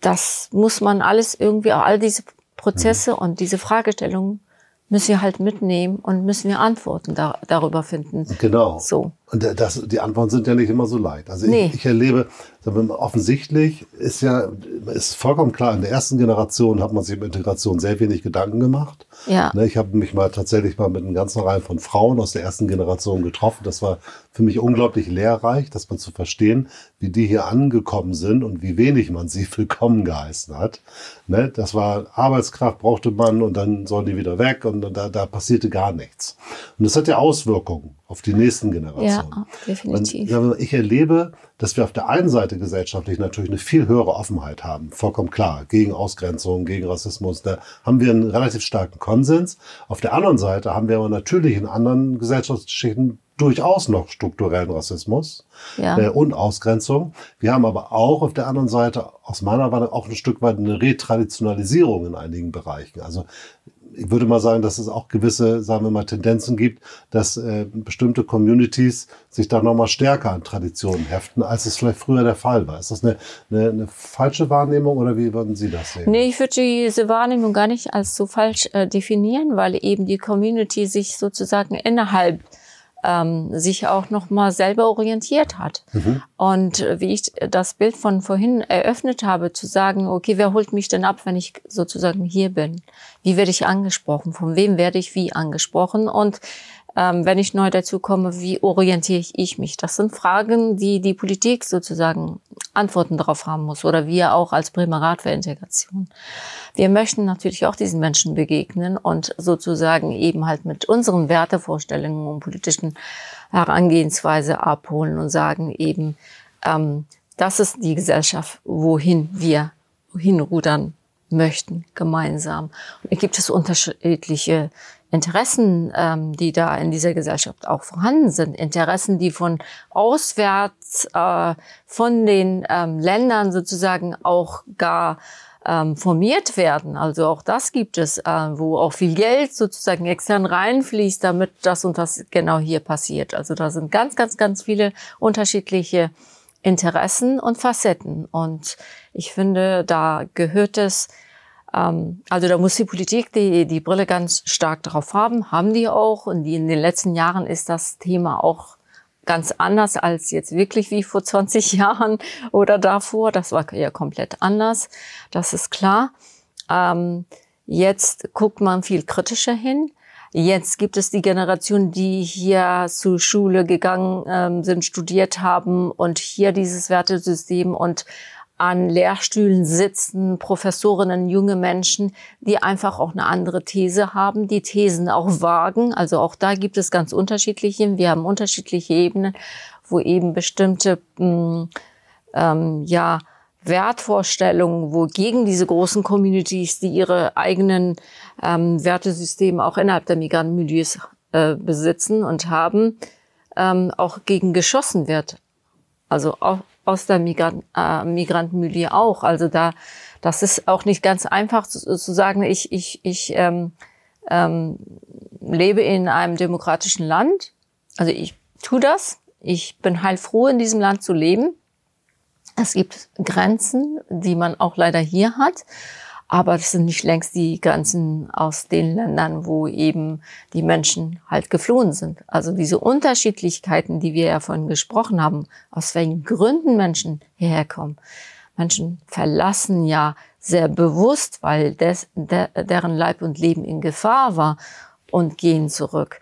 das muss man alles irgendwie all diese Prozesse mhm. und diese Fragestellungen müssen wir halt mitnehmen und müssen wir Antworten da, darüber finden. Genau. So. Und das, die Antworten sind ja nicht immer so leicht. Also nee. ich, ich erlebe, offensichtlich ist ja, ist vollkommen klar, in der ersten Generation hat man sich über Integration sehr wenig Gedanken gemacht. Ja. Ne, ich habe mich mal tatsächlich mal mit einer ganzen Reihe von Frauen aus der ersten Generation getroffen. Das war für mich unglaublich lehrreich, dass man zu verstehen, wie die hier angekommen sind und wie wenig man sie willkommen geheißen hat. Ne, das war Arbeitskraft brauchte man und dann sollen die wieder weg und da, da passierte gar nichts. Und das hat ja Auswirkungen auf die nächsten Generationen. Ja, definitiv. Und ich erlebe, dass wir auf der einen Seite gesellschaftlich natürlich eine viel höhere Offenheit haben, vollkommen klar, gegen Ausgrenzung, gegen Rassismus, da haben wir einen relativ starken Konsens. Auf der anderen Seite haben wir aber natürlich in anderen Gesellschaftsschichten durchaus noch strukturellen Rassismus ja. äh, und Ausgrenzung. Wir haben aber auch auf der anderen Seite aus meiner Warte auch ein Stück weit eine Retraditionalisierung in einigen Bereichen. Also ich würde mal sagen, dass es auch gewisse, sagen wir mal, Tendenzen gibt, dass äh, bestimmte Communities sich da nochmal stärker an Traditionen heften, als es vielleicht früher der Fall war. Ist das eine, eine, eine falsche Wahrnehmung oder wie würden Sie das sehen? Nee, ich würde diese Wahrnehmung gar nicht als so falsch äh, definieren, weil eben die Community sich sozusagen innerhalb ähm, sich auch noch mal selber orientiert hat. Mhm. Und wie ich das Bild von vorhin eröffnet habe, zu sagen, okay, wer holt mich denn ab, wenn ich sozusagen hier bin? Wie werde ich angesprochen? Von wem werde ich wie angesprochen? Und ähm, wenn ich neu dazu komme, wie orientiere ich mich? Das sind Fragen, die die Politik sozusagen Antworten darauf haben muss oder wir auch als Bremer Rat für Integration. Wir möchten natürlich auch diesen Menschen begegnen und sozusagen eben halt mit unseren Wertevorstellungen und politischen Herangehensweise abholen und sagen eben, ähm, das ist die Gesellschaft, wohin wir hinrudern möchten, gemeinsam. Und hier gibt es unterschiedliche Interessen, ähm, die da in dieser Gesellschaft auch vorhanden sind. Interessen, die von auswärts, äh, von den ähm, Ländern sozusagen auch gar ähm, formiert werden. Also auch das gibt es, äh, wo auch viel Geld sozusagen extern reinfließt, damit das und das genau hier passiert. Also da sind ganz, ganz, ganz viele unterschiedliche Interessen und Facetten. Und ich finde, da gehört es also da muss die Politik die, die Brille ganz stark drauf haben, haben die auch. Und die, in den letzten Jahren ist das Thema auch ganz anders als jetzt wirklich wie vor 20 Jahren oder davor. Das war ja komplett anders. Das ist klar. Ähm, jetzt guckt man viel kritischer hin. Jetzt gibt es die Generation, die hier zur Schule gegangen ähm, sind, studiert haben und hier dieses Wertesystem und an Lehrstühlen sitzen, Professorinnen, junge Menschen, die einfach auch eine andere These haben, die Thesen auch wagen. Also auch da gibt es ganz unterschiedliche. Wir haben unterschiedliche Ebenen, wo eben bestimmte, mh, mm, ähm, ja, Wertvorstellungen, wo gegen diese großen Communities, die ihre eigenen ähm, Wertesysteme auch innerhalb der Migrantenmilieus äh, besitzen und haben, ähm, auch gegen geschossen wird. Also auch aus der Migrant, äh, Migrantenmilieu auch. Also da, das ist auch nicht ganz einfach zu, zu sagen, ich, ich, ich ähm, ähm, lebe in einem demokratischen Land. Also ich tue das. Ich bin heilfroh, in diesem Land zu leben. Es gibt Grenzen, die man auch leider hier hat. Aber das sind nicht längst die Grenzen aus den Ländern, wo eben die Menschen halt geflohen sind. Also diese Unterschiedlichkeiten, die wir ja vorhin gesprochen haben, aus welchen Gründen Menschen hierher kommen. Menschen verlassen ja sehr bewusst, weil des, der, deren Leib und Leben in Gefahr war und gehen zurück.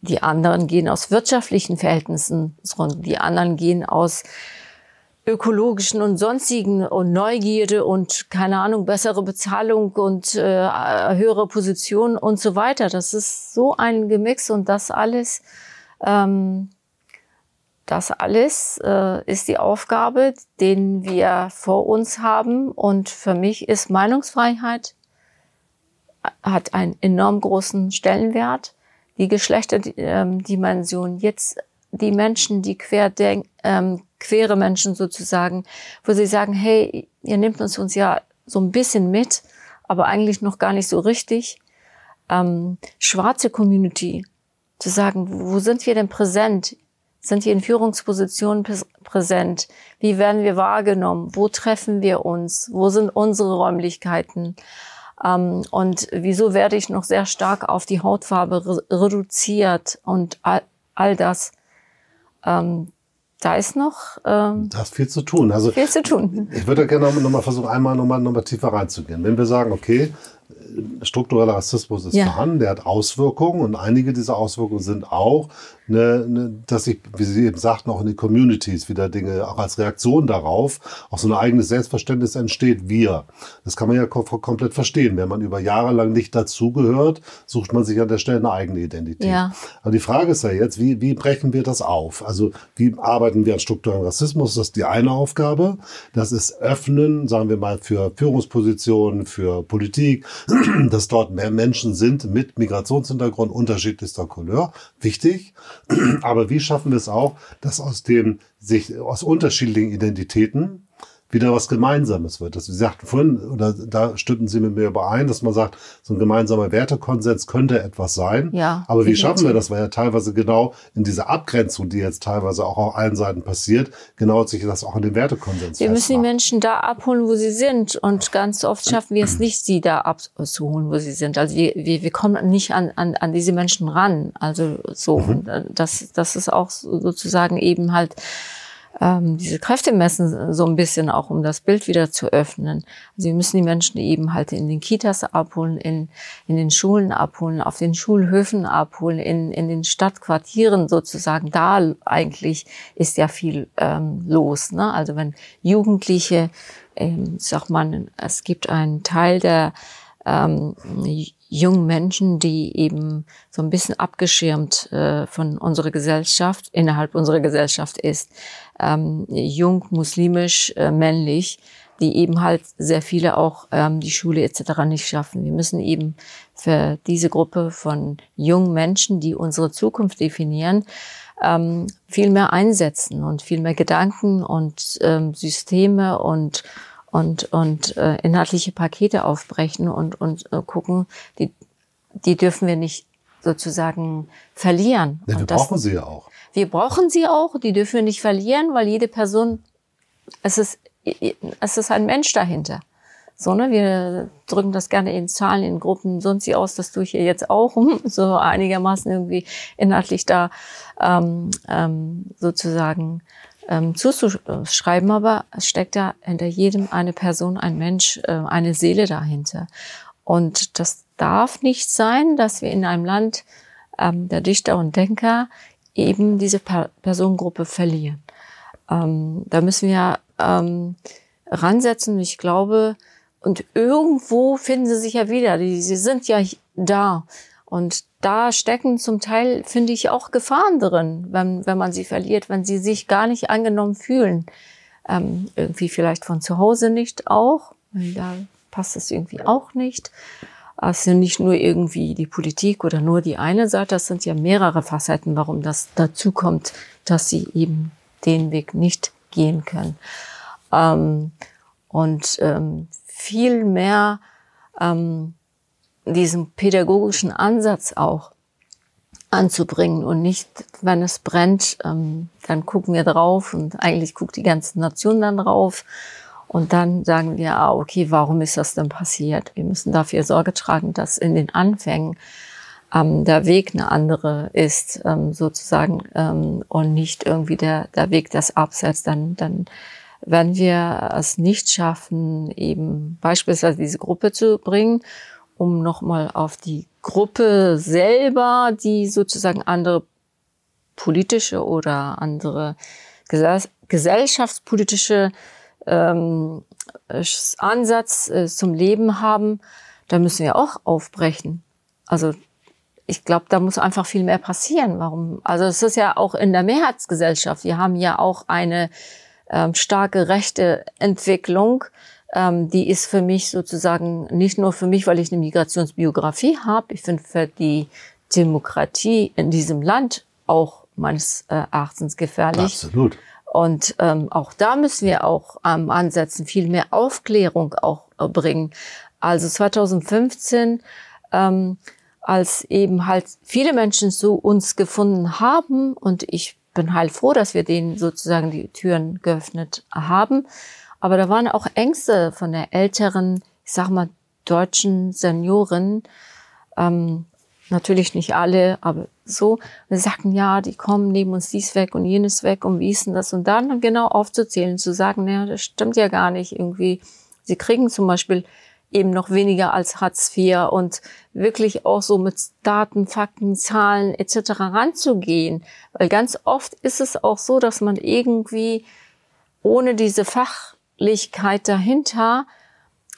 Die anderen gehen aus wirtschaftlichen Verhältnissen zurück. Die anderen gehen aus ökologischen und sonstigen und Neugierde und keine Ahnung, bessere Bezahlung und äh, höhere Position und so weiter. Das ist so ein Gemix und das alles, ähm, das alles äh, ist die Aufgabe, den wir vor uns haben. Und für mich ist Meinungsfreiheit hat einen enorm großen Stellenwert. Die Geschlechterdimension jetzt die Menschen, die querdenken, ähm, queere Menschen sozusagen, wo sie sagen, hey, ihr nehmt uns uns ja so ein bisschen mit, aber eigentlich noch gar nicht so richtig. Ähm, schwarze Community, zu sagen, wo sind wir denn präsent? Sind wir in Führungspositionen präsent? Wie werden wir wahrgenommen? Wo treffen wir uns? Wo sind unsere Räumlichkeiten? Ähm, und wieso werde ich noch sehr stark auf die Hautfarbe re reduziert und all, all das? Ähm, da ist noch ähm, da ist viel zu tun. Also viel zu tun. Ich würde gerne noch mal versuchen, einmal noch mal, noch mal tiefer reinzugehen. Wenn wir sagen, okay, struktureller Rassismus ist ja. vorhanden, der hat Auswirkungen und einige dieser Auswirkungen sind auch, eine, eine, dass sich, wie Sie eben sagten, auch in den Communities wieder Dinge, auch als Reaktion darauf, auch so ein eigenes Selbstverständnis entsteht, wir. Das kann man ja kom komplett verstehen. Wenn man über Jahre lang nicht dazugehört, sucht man sich an der Stelle eine eigene Identität. Ja. Aber die Frage ist ja jetzt, wie, wie brechen wir das auf? Also wie arbeiten wir an strukturellen Rassismus? Das ist die eine Aufgabe. Das ist Öffnen, sagen wir mal, für Führungspositionen, für Politik, dass dort mehr Menschen sind mit Migrationshintergrund unterschiedlichster Couleur. Wichtig. Aber wie schaffen wir es auch, dass aus dem sich aus unterschiedlichen Identitäten wieder was Gemeinsames wird. Das, Sie sagten vorhin, oder da stimmten Sie mit mir überein, dass man sagt, so ein gemeinsamer Wertekonsens könnte etwas sein. Ja, Aber wie schaffen wir das? Weil ja teilweise genau in dieser Abgrenzung, die jetzt teilweise auch auf allen Seiten passiert, genau sich das auch in den Wertekonsens Wir müssen die Menschen da abholen, wo sie sind. Und ganz oft schaffen wir es nicht, sie da abzuholen, wo sie sind. Also wir, wir, wir kommen nicht an, an, an diese Menschen ran. Also so, mhm. das, das ist auch sozusagen eben halt ähm, diese Kräfte messen, so ein bisschen auch, um das Bild wieder zu öffnen. Also wir müssen die Menschen eben halt in den Kitas abholen, in, in den Schulen abholen, auf den Schulhöfen abholen, in, in den Stadtquartieren sozusagen. Da eigentlich ist ja viel ähm, los. Ne? Also wenn Jugendliche, ähm, sag man, es gibt einen Teil der ähm, jungen Menschen, die eben so ein bisschen abgeschirmt äh, von unserer Gesellschaft, innerhalb unserer Gesellschaft ist, ähm, jung, muslimisch, äh, männlich, die eben halt sehr viele auch ähm, die Schule etc. nicht schaffen. Wir müssen eben für diese Gruppe von jungen Menschen, die unsere Zukunft definieren, ähm, viel mehr einsetzen und viel mehr Gedanken und ähm, Systeme und und, und äh, inhaltliche Pakete aufbrechen und, und äh, gucken, die, die dürfen wir nicht sozusagen verlieren. Ja, wir das, brauchen sie ja auch. Wir brauchen sie auch, die dürfen wir nicht verlieren, weil jede Person, es ist, es ist ein Mensch dahinter. So, ne, wir drücken das gerne in Zahlen, in Gruppen, sonst sie aus, das tue ich hier jetzt auch, um so einigermaßen irgendwie inhaltlich da ähm, ähm, sozusagen ähm, zuzuschreiben, aber es steckt ja hinter jedem eine Person, ein Mensch, äh, eine Seele dahinter. Und das darf nicht sein, dass wir in einem Land ähm, der Dichter und Denker eben diese per Personengruppe verlieren. Ähm, da müssen wir ähm, ransetzen. Ich glaube, und irgendwo finden sie sich ja wieder. Die, sie sind ja da. Und da stecken zum Teil, finde ich, auch Gefahren drin, wenn, wenn man sie verliert, wenn sie sich gar nicht angenommen fühlen. Ähm, irgendwie vielleicht von zu Hause nicht auch. Da passt es irgendwie auch nicht. Es sind nicht nur irgendwie die Politik oder nur die eine Seite, das sind ja mehrere Facetten, warum das dazu kommt, dass sie eben den Weg nicht gehen können. Ähm, und ähm, viel mehr ähm, diesen pädagogischen Ansatz auch anzubringen und nicht, wenn es brennt, ähm, dann gucken wir drauf und eigentlich guckt die ganze Nation dann drauf und dann sagen wir, ah, okay, warum ist das denn passiert? Wir müssen dafür Sorge tragen, dass in den Anfängen ähm, der Weg eine andere ist, ähm, sozusagen, ähm, und nicht irgendwie der, der Weg des Abseits. Dann, dann wenn wir es nicht schaffen, eben beispielsweise diese Gruppe zu bringen um nochmal auf die Gruppe selber, die sozusagen andere politische oder andere gesellschaftspolitische ähm, Ansatz äh, zum Leben haben, da müssen wir auch aufbrechen. Also ich glaube, da muss einfach viel mehr passieren. Warum? Also es ist ja auch in der Mehrheitsgesellschaft. Wir haben ja auch eine ähm, starke rechte Entwicklung, ähm, die ist für mich sozusagen nicht nur für mich, weil ich eine Migrationsbiografie habe, ich finde für die Demokratie in diesem Land auch meines äh, Erachtens gefährlich. Absolut. Und ähm, auch da müssen wir auch ähm, ansetzen, viel mehr Aufklärung auch äh, bringen. Also 2015, ähm, als eben halt viele Menschen zu uns gefunden haben und ich bin heilfroh, dass wir denen sozusagen die Türen geöffnet haben, aber da waren auch Ängste von der älteren, ich sag mal, deutschen Senioren. Ähm, natürlich nicht alle, aber so. Wir sagten, ja, die kommen, nehmen uns dies weg und jenes weg und wie ist denn das? Und dann genau aufzuzählen, zu sagen, naja, das stimmt ja gar nicht irgendwie. Sie kriegen zum Beispiel eben noch weniger als Hartz IV und wirklich auch so mit Daten, Fakten, Zahlen etc. ranzugehen. Weil ganz oft ist es auch so, dass man irgendwie ohne diese Fachlichkeit dahinter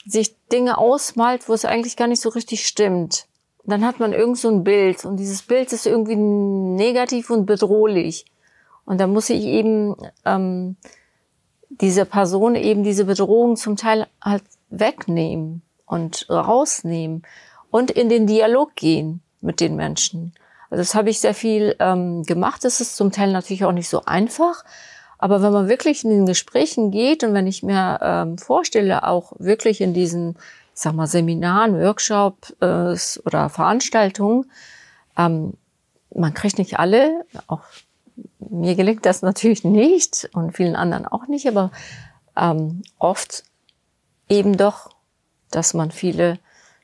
sich Dinge ausmalt, wo es eigentlich gar nicht so richtig stimmt. dann hat man irgend so ein Bild und dieses Bild ist irgendwie negativ und bedrohlich. Und da muss ich eben ähm, diese Person eben diese Bedrohung zum Teil halt wegnehmen und rausnehmen und in den Dialog gehen mit den Menschen. Also das habe ich sehr viel ähm, gemacht. Das ist zum Teil natürlich auch nicht so einfach. Aber wenn man wirklich in den Gesprächen geht und wenn ich mir ähm, vorstelle, auch wirklich in diesen, ich sag mal, Seminaren, Workshops äh, oder Veranstaltungen, ähm, man kriegt nicht alle, auch mir gelingt das natürlich nicht und vielen anderen auch nicht, aber ähm, oft eben doch dass man viele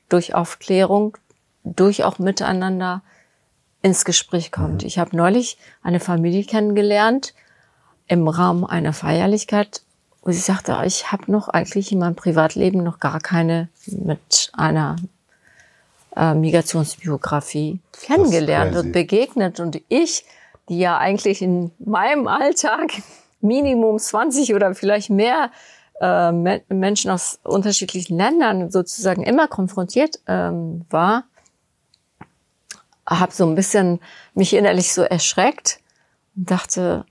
durch Aufklärung, durch auch miteinander ins Gespräch kommt. Ich habe neulich eine Familie kennengelernt im Rahmen einer Feierlichkeit, wo sie sagte, ah, ich habe noch eigentlich in meinem Privatleben noch gar keine mit einer äh, Migrationsbiografie kennengelernt und begegnet. Und ich, die ja eigentlich in meinem Alltag Minimum 20 oder vielleicht mehr äh, Menschen aus unterschiedlichen Ländern sozusagen immer konfrontiert ähm, war, habe so ein bisschen mich innerlich so erschreckt und dachte,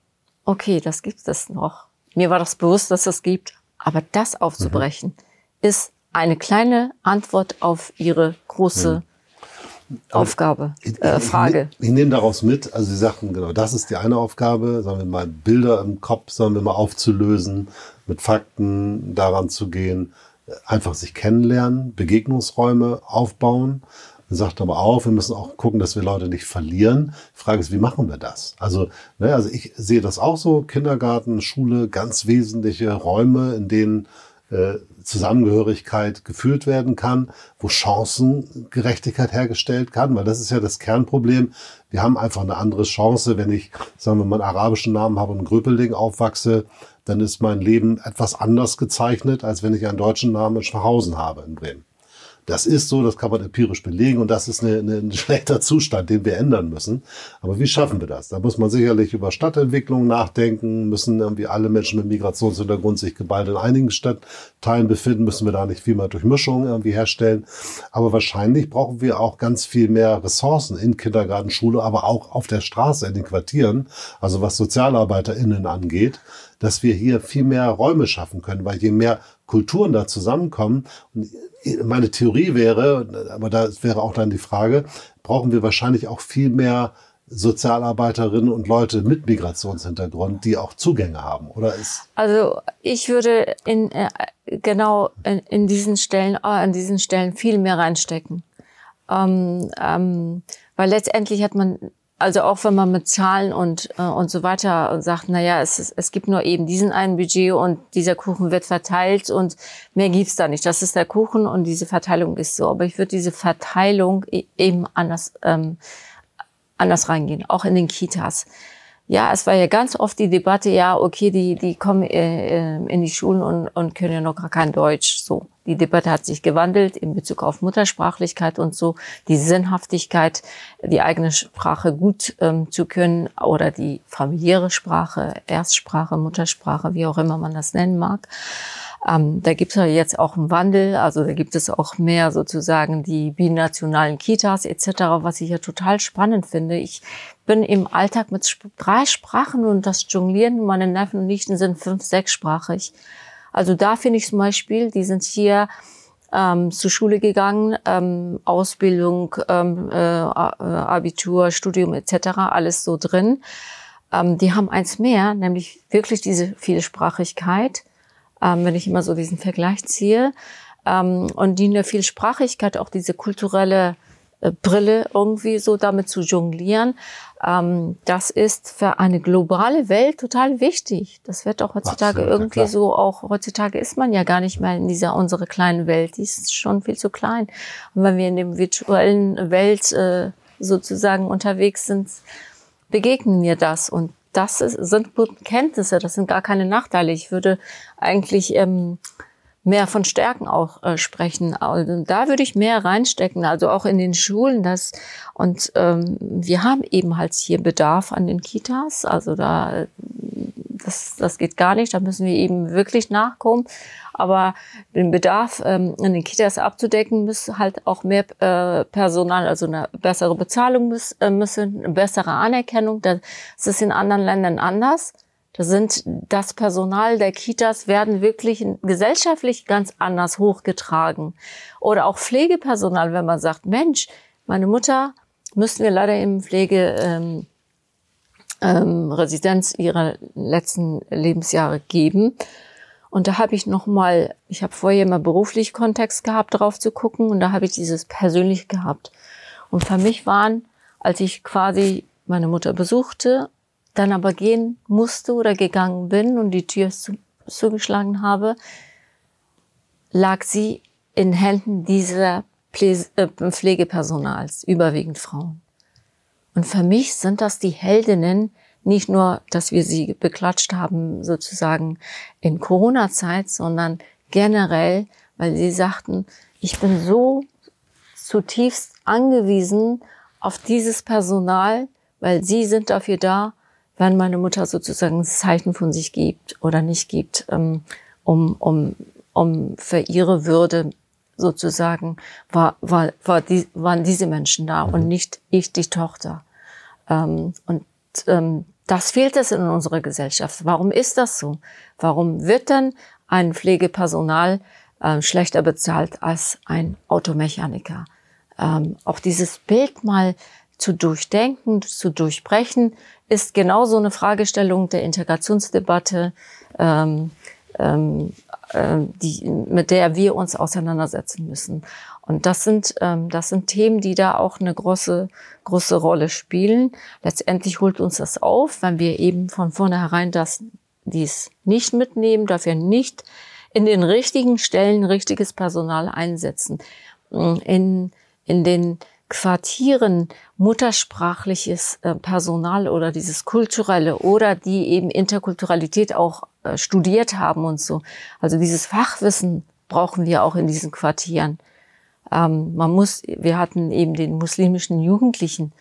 okay, das gibt es noch. Mir war das bewusst, dass es gibt, aber das aufzubrechen mhm. ist eine kleine Antwort auf ihre große mhm. Aufgabe, äh, Frage. Ich, ich, ich, nehme daraus mit, also Sie sagten genau, das ist die eine Aufgabe, sagen wir mal, Bilder im Kopf, sagen wir mal, aufzulösen, mit Fakten daran zu gehen, einfach sich kennenlernen, Begegnungsräume aufbauen. Sagt aber auch, wir müssen auch gucken, dass wir Leute nicht verlieren. Die Frage ist, wie machen wir das? Also, ne, also ich sehe das auch so, Kindergarten, Schule, ganz wesentliche Räume, in denen äh, Zusammengehörigkeit geführt werden kann, wo Chancengerechtigkeit hergestellt kann, weil das ist ja das Kernproblem. Wir haben einfach eine andere Chance, wenn ich, sagen wir mal, einen arabischen Namen habe und ein Gröpelding aufwachse, dann ist mein Leben etwas anders gezeichnet, als wenn ich einen deutschen Namen in Schwachhausen habe in Bremen. Das ist so, das kann man empirisch belegen und das ist eine, eine, ein schlechter Zustand, den wir ändern müssen. Aber wie schaffen wir das? Da muss man sicherlich über Stadtentwicklung nachdenken, müssen irgendwie alle Menschen mit Migrationshintergrund sich geballt in einigen Stadtteilen befinden, müssen wir da nicht viel mehr Durchmischung irgendwie herstellen. Aber wahrscheinlich brauchen wir auch ganz viel mehr Ressourcen in Kindergarten, Schule, aber auch auf der Straße, in den Quartieren, also was SozialarbeiterInnen angeht dass wir hier viel mehr Räume schaffen können, weil je mehr Kulturen da zusammenkommen, meine Theorie wäre, aber da wäre auch dann die Frage, brauchen wir wahrscheinlich auch viel mehr Sozialarbeiterinnen und Leute mit Migrationshintergrund, die auch Zugänge haben, oder ist? Also ich würde in äh, genau in, in diesen Stellen, äh, an diesen Stellen viel mehr reinstecken, ähm, ähm, weil letztendlich hat man also auch wenn man mit Zahlen und, äh, und so weiter sagt, na ja, es, es gibt nur eben diesen einen Budget und dieser Kuchen wird verteilt und mehr gibt's da nicht. Das ist der Kuchen und diese Verteilung ist so. Aber ich würde diese Verteilung e, eben anders, ähm, anders reingehen, auch in den Kitas. Ja, es war ja ganz oft die Debatte, ja, okay, die, die kommen äh, äh, in die Schulen und, und können ja noch gar kein Deutsch. So, die Debatte hat sich gewandelt in Bezug auf Muttersprachlichkeit und so, die Sinnhaftigkeit, die eigene Sprache gut ähm, zu können oder die familiäre Sprache, Erstsprache, Muttersprache, wie auch immer man das nennen mag. Ähm, da gibt es ja jetzt auch einen Wandel, also da gibt es auch mehr sozusagen die binationalen Kitas etc., was ich ja total spannend finde. Ich bin im Alltag mit drei Sprachen und das Jonglieren, meine Neffen und Nichten sind fünf, sechssprachig. Also da finde ich zum Beispiel, die sind hier ähm, zur Schule gegangen, ähm, Ausbildung, ähm, äh, Abitur, Studium etc., alles so drin. Ähm, die haben eins mehr, nämlich wirklich diese Vielsprachigkeit ähm, wenn ich immer so diesen Vergleich ziehe. Ähm, und die in der Vielsprachigkeit auch diese kulturelle äh, Brille irgendwie so damit zu jonglieren, ähm, das ist für eine globale Welt total wichtig. Das wird auch heutzutage Absolut, irgendwie ja so, auch heutzutage ist man ja gar nicht mehr in dieser unsere kleinen Welt, die ist schon viel zu klein. Und wenn wir in dem virtuellen Welt äh, sozusagen unterwegs sind, begegnen wir das und das ist, sind gute Kenntnisse, das sind gar keine Nachteile. Ich würde eigentlich ähm, mehr von Stärken auch äh, sprechen. Also da würde ich mehr reinstecken, also auch in den Schulen. Das und ähm, wir haben eben halt hier Bedarf an den Kitas. Also da das, das geht gar nicht. Da müssen wir eben wirklich nachkommen. Aber den Bedarf ähm, in den Kitas abzudecken, müssen halt auch mehr äh, Personal, also eine bessere Bezahlung muss, äh, müssen, eine bessere Anerkennung. Das ist in anderen Ländern anders. Da sind das Personal der Kitas werden wirklich gesellschaftlich ganz anders hochgetragen. Oder auch Pflegepersonal, wenn man sagt, Mensch, meine Mutter müssten wir leider im Pflege ähm, ähm, Residenz ihrer letzten Lebensjahre geben. Und da habe ich noch mal, ich habe vorher immer beruflich Kontext gehabt, drauf zu gucken, und da habe ich dieses persönlich gehabt. Und für mich waren, als ich quasi meine Mutter besuchte, dann aber gehen musste oder gegangen bin und die Tür zu, zugeschlagen habe, lag sie in Händen dieser äh, Pflegepersonals, überwiegend Frauen. Und für mich sind das die Heldinnen, nicht nur, dass wir sie beklatscht haben, sozusagen in Corona-Zeit, sondern generell, weil sie sagten, ich bin so zutiefst angewiesen auf dieses Personal, weil sie sind dafür da, wenn meine Mutter sozusagen ein Zeichen von sich gibt oder nicht gibt, ähm, um, um, um für ihre Würde sozusagen war, war, war die, waren diese Menschen da und mhm. nicht ich, die Tochter. Ähm, und ähm, das fehlt es in unserer Gesellschaft. Warum ist das so? Warum wird dann ein Pflegepersonal äh, schlechter bezahlt als ein Automechaniker? Ähm, auch dieses Bild mal zu durchdenken, zu durchbrechen, ist genauso eine Fragestellung der Integrationsdebatte, ähm, ähm, äh, die, mit der wir uns auseinandersetzen müssen. Und das sind, ähm, das sind Themen, die da auch eine große, große Rolle spielen. Letztendlich holt uns das auf, wenn wir eben von vornherein das, dies nicht mitnehmen, dafür nicht in den richtigen Stellen richtiges Personal einsetzen. In, in den Quartieren muttersprachliches äh, Personal oder dieses kulturelle oder die eben Interkulturalität auch äh, studiert haben und so. Also dieses Fachwissen brauchen wir auch in diesen Quartieren. Ähm, man muss, wir hatten eben den muslimischen Jugendlichen.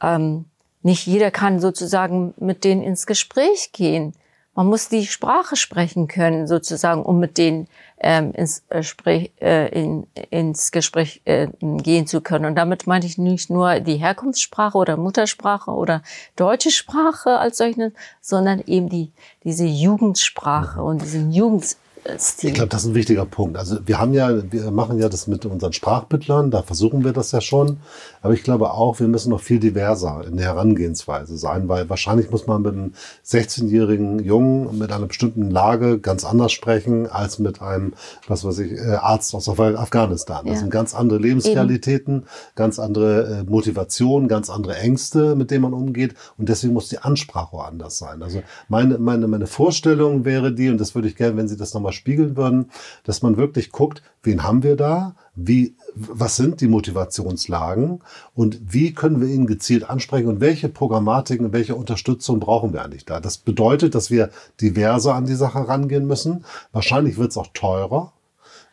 Ähm, nicht jeder kann sozusagen mit denen ins Gespräch gehen. Man muss die Sprache sprechen können, sozusagen, um mit denen ähm, ins, äh, Sprech, äh, in, ins Gespräch äh, gehen zu können. Und damit meine ich nicht nur die Herkunftssprache oder Muttersprache oder deutsche Sprache als solche, sondern eben die, diese Jugendsprache und diesen Jugend, Stil. Ich glaube, das ist ein wichtiger Punkt. Also wir haben ja, wir machen ja das mit unseren Sprachbittlern, da versuchen wir das ja schon. Aber ich glaube auch, wir müssen noch viel diverser in der Herangehensweise sein, weil wahrscheinlich muss man mit einem 16-jährigen Jungen mit einer bestimmten Lage ganz anders sprechen als mit einem, was weiß ich, äh, Arzt aus Afghanistan. Das ja. sind ganz andere Lebensrealitäten, Eben. ganz andere äh, Motivationen, ganz andere Ängste, mit denen man umgeht. Und deswegen muss die Ansprache auch anders sein. Also meine, meine, meine Vorstellung wäre die, und das würde ich gerne, wenn Sie das nochmal spiegeln würden, dass man wirklich guckt, wen haben wir da? Wie, was sind die Motivationslagen und wie können wir ihn gezielt ansprechen und welche Programmatiken welche Unterstützung brauchen wir eigentlich da? Das bedeutet, dass wir diverser an die Sache rangehen müssen. Wahrscheinlich wird es auch teurer,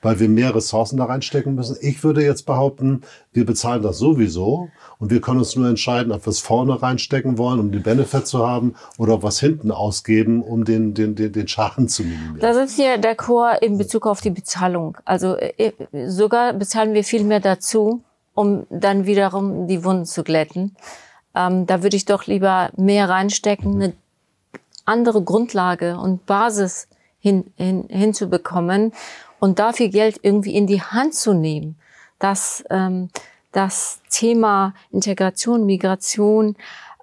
weil wir mehr Ressourcen da reinstecken müssen. Ich würde jetzt behaupten, wir bezahlen das sowieso und wir können uns nur entscheiden, ob wir es vorne reinstecken wollen, um den Benefit zu haben oder ob wir es hinten ausgeben, um den, den, den, den Schaden zu minimieren. Das ist hier der Chor in Bezug auf die Bezahlung. Also äh, sogar bezahlen wir viel mehr dazu, um dann wiederum die Wunden zu glätten. Ähm, da würde ich doch lieber mehr reinstecken, eine andere Grundlage und Basis hin, hin, hinzubekommen und dafür Geld irgendwie in die Hand zu nehmen, dass ähm, das Thema Integration, Migration,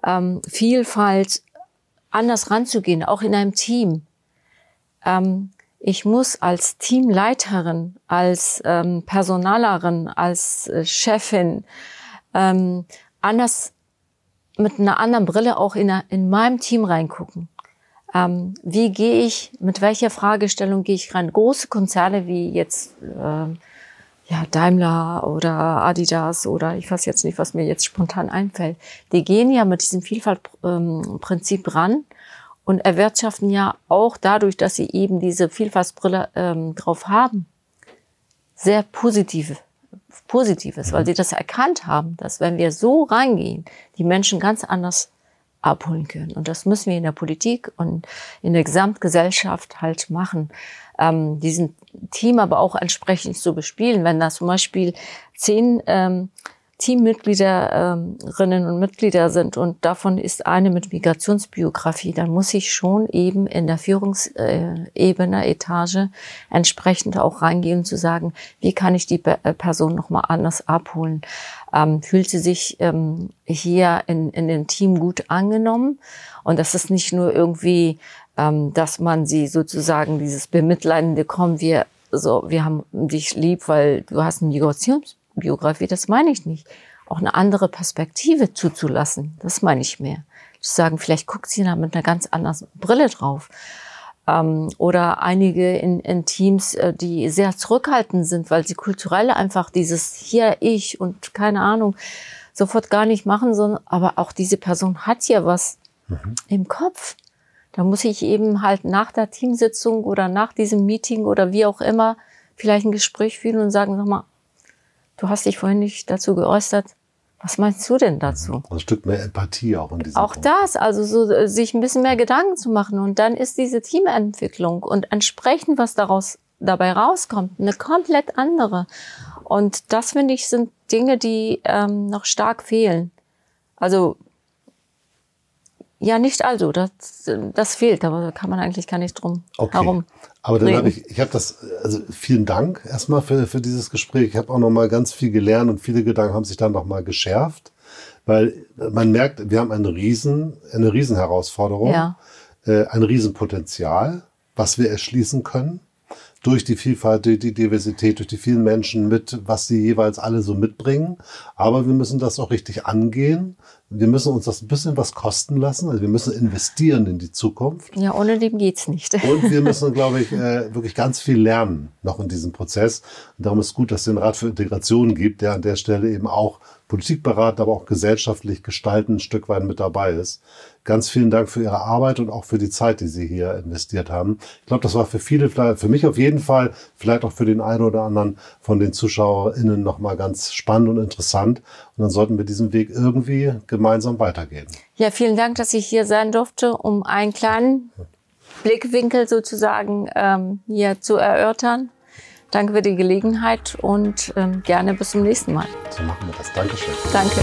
ähm, Vielfalt anders ranzugehen, auch in einem Team. Ähm, ich muss als Teamleiterin, als ähm, Personalerin, als äh, Chefin ähm, anders mit einer anderen Brille auch in, in meinem Team reingucken. Ähm, wie gehe ich, mit welcher Fragestellung gehe ich rein? Große Konzerne wie jetzt äh, ja, Daimler oder Adidas oder ich weiß jetzt nicht, was mir jetzt spontan einfällt, die gehen ja mit diesem Vielfaltprinzip ran und erwirtschaften ja auch dadurch, dass sie eben diese Vielfaltsbrille ähm, drauf haben, sehr positive, Positives, weil mhm. sie das erkannt haben, dass wenn wir so reingehen, die Menschen ganz anders abholen können. Und das müssen wir in der Politik und in der Gesamtgesellschaft halt machen. Ähm, diesen Team aber auch entsprechend zu bespielen. Wenn da zum Beispiel zehn ähm, Teammitgliederinnen und Mitglieder sind und davon ist eine mit Migrationsbiografie, dann muss ich schon eben in der Führungsebene, Etage entsprechend auch reingehen zu sagen, wie kann ich die äh, Person nochmal anders abholen? Ähm, fühlt sie sich ähm, hier in, in dem Team gut angenommen? Und das ist nicht nur irgendwie, ähm, dass man sie sozusagen dieses bemitleidende, komm, wir so, wir haben dich lieb, weil du hast eine Migrations Biografie, das meine ich nicht. Auch eine andere Perspektive zuzulassen, das meine ich mehr. Zu sagen, vielleicht guckt sie da mit einer ganz anderen Brille drauf. Ähm, oder einige in, in Teams, äh, die sehr zurückhaltend sind, weil sie kulturell einfach dieses hier, ich und keine Ahnung sofort gar nicht machen, sondern aber auch diese Person hat ja was mhm. im Kopf. Da muss ich eben halt nach der Teamsitzung oder nach diesem Meeting oder wie auch immer vielleicht ein Gespräch führen und sagen, sag mal, Du hast dich vorhin nicht dazu geäußert. Was meinst du denn dazu? Ein Stück mehr Empathie auch in diesem Auch Punkt. das, also so, äh, sich ein bisschen mehr Gedanken zu machen. Und dann ist diese Teamentwicklung und entsprechend, was daraus dabei rauskommt, eine komplett andere. Und das, finde ich, sind Dinge, die ähm, noch stark fehlen. Also ja, nicht also, das, das fehlt, aber da kann man eigentlich gar nicht drum okay. herum. Aber dann habe ich, ich habe das, also vielen Dank erstmal für, für dieses Gespräch. Ich habe auch nochmal ganz viel gelernt und viele Gedanken haben sich dann nochmal geschärft, weil man merkt, wir haben eine riesen, eine Riesenherausforderung, ja. äh, ein Riesenpotenzial, was wir erschließen können durch die Vielfalt, durch die Diversität, durch die vielen Menschen mit, was sie jeweils alle so mitbringen. Aber wir müssen das auch richtig angehen. Wir müssen uns das ein bisschen was kosten lassen. Also wir müssen investieren in die Zukunft. Ja, ohne dem geht's nicht. Und wir müssen, glaube ich, äh, wirklich ganz viel lernen noch in diesem Prozess. Und darum ist gut, dass es den Rat für Integration gibt, der an der Stelle eben auch Politikberater, aber auch gesellschaftlich gestalten ein Stück weit mit dabei ist. Ganz vielen Dank für Ihre Arbeit und auch für die Zeit, die Sie hier investiert haben. Ich glaube, das war für viele, für mich auf jeden Fall, vielleicht auch für den einen oder anderen von den ZuschauerInnen nochmal ganz spannend und interessant. Und dann sollten wir diesen Weg irgendwie gemeinsam weitergehen. Ja, vielen Dank, dass ich hier sein durfte, um einen kleinen Blickwinkel sozusagen ähm, hier zu erörtern. Danke für die Gelegenheit und ähm, gerne bis zum nächsten Mal. So machen wir das. Dankeschön. Danke.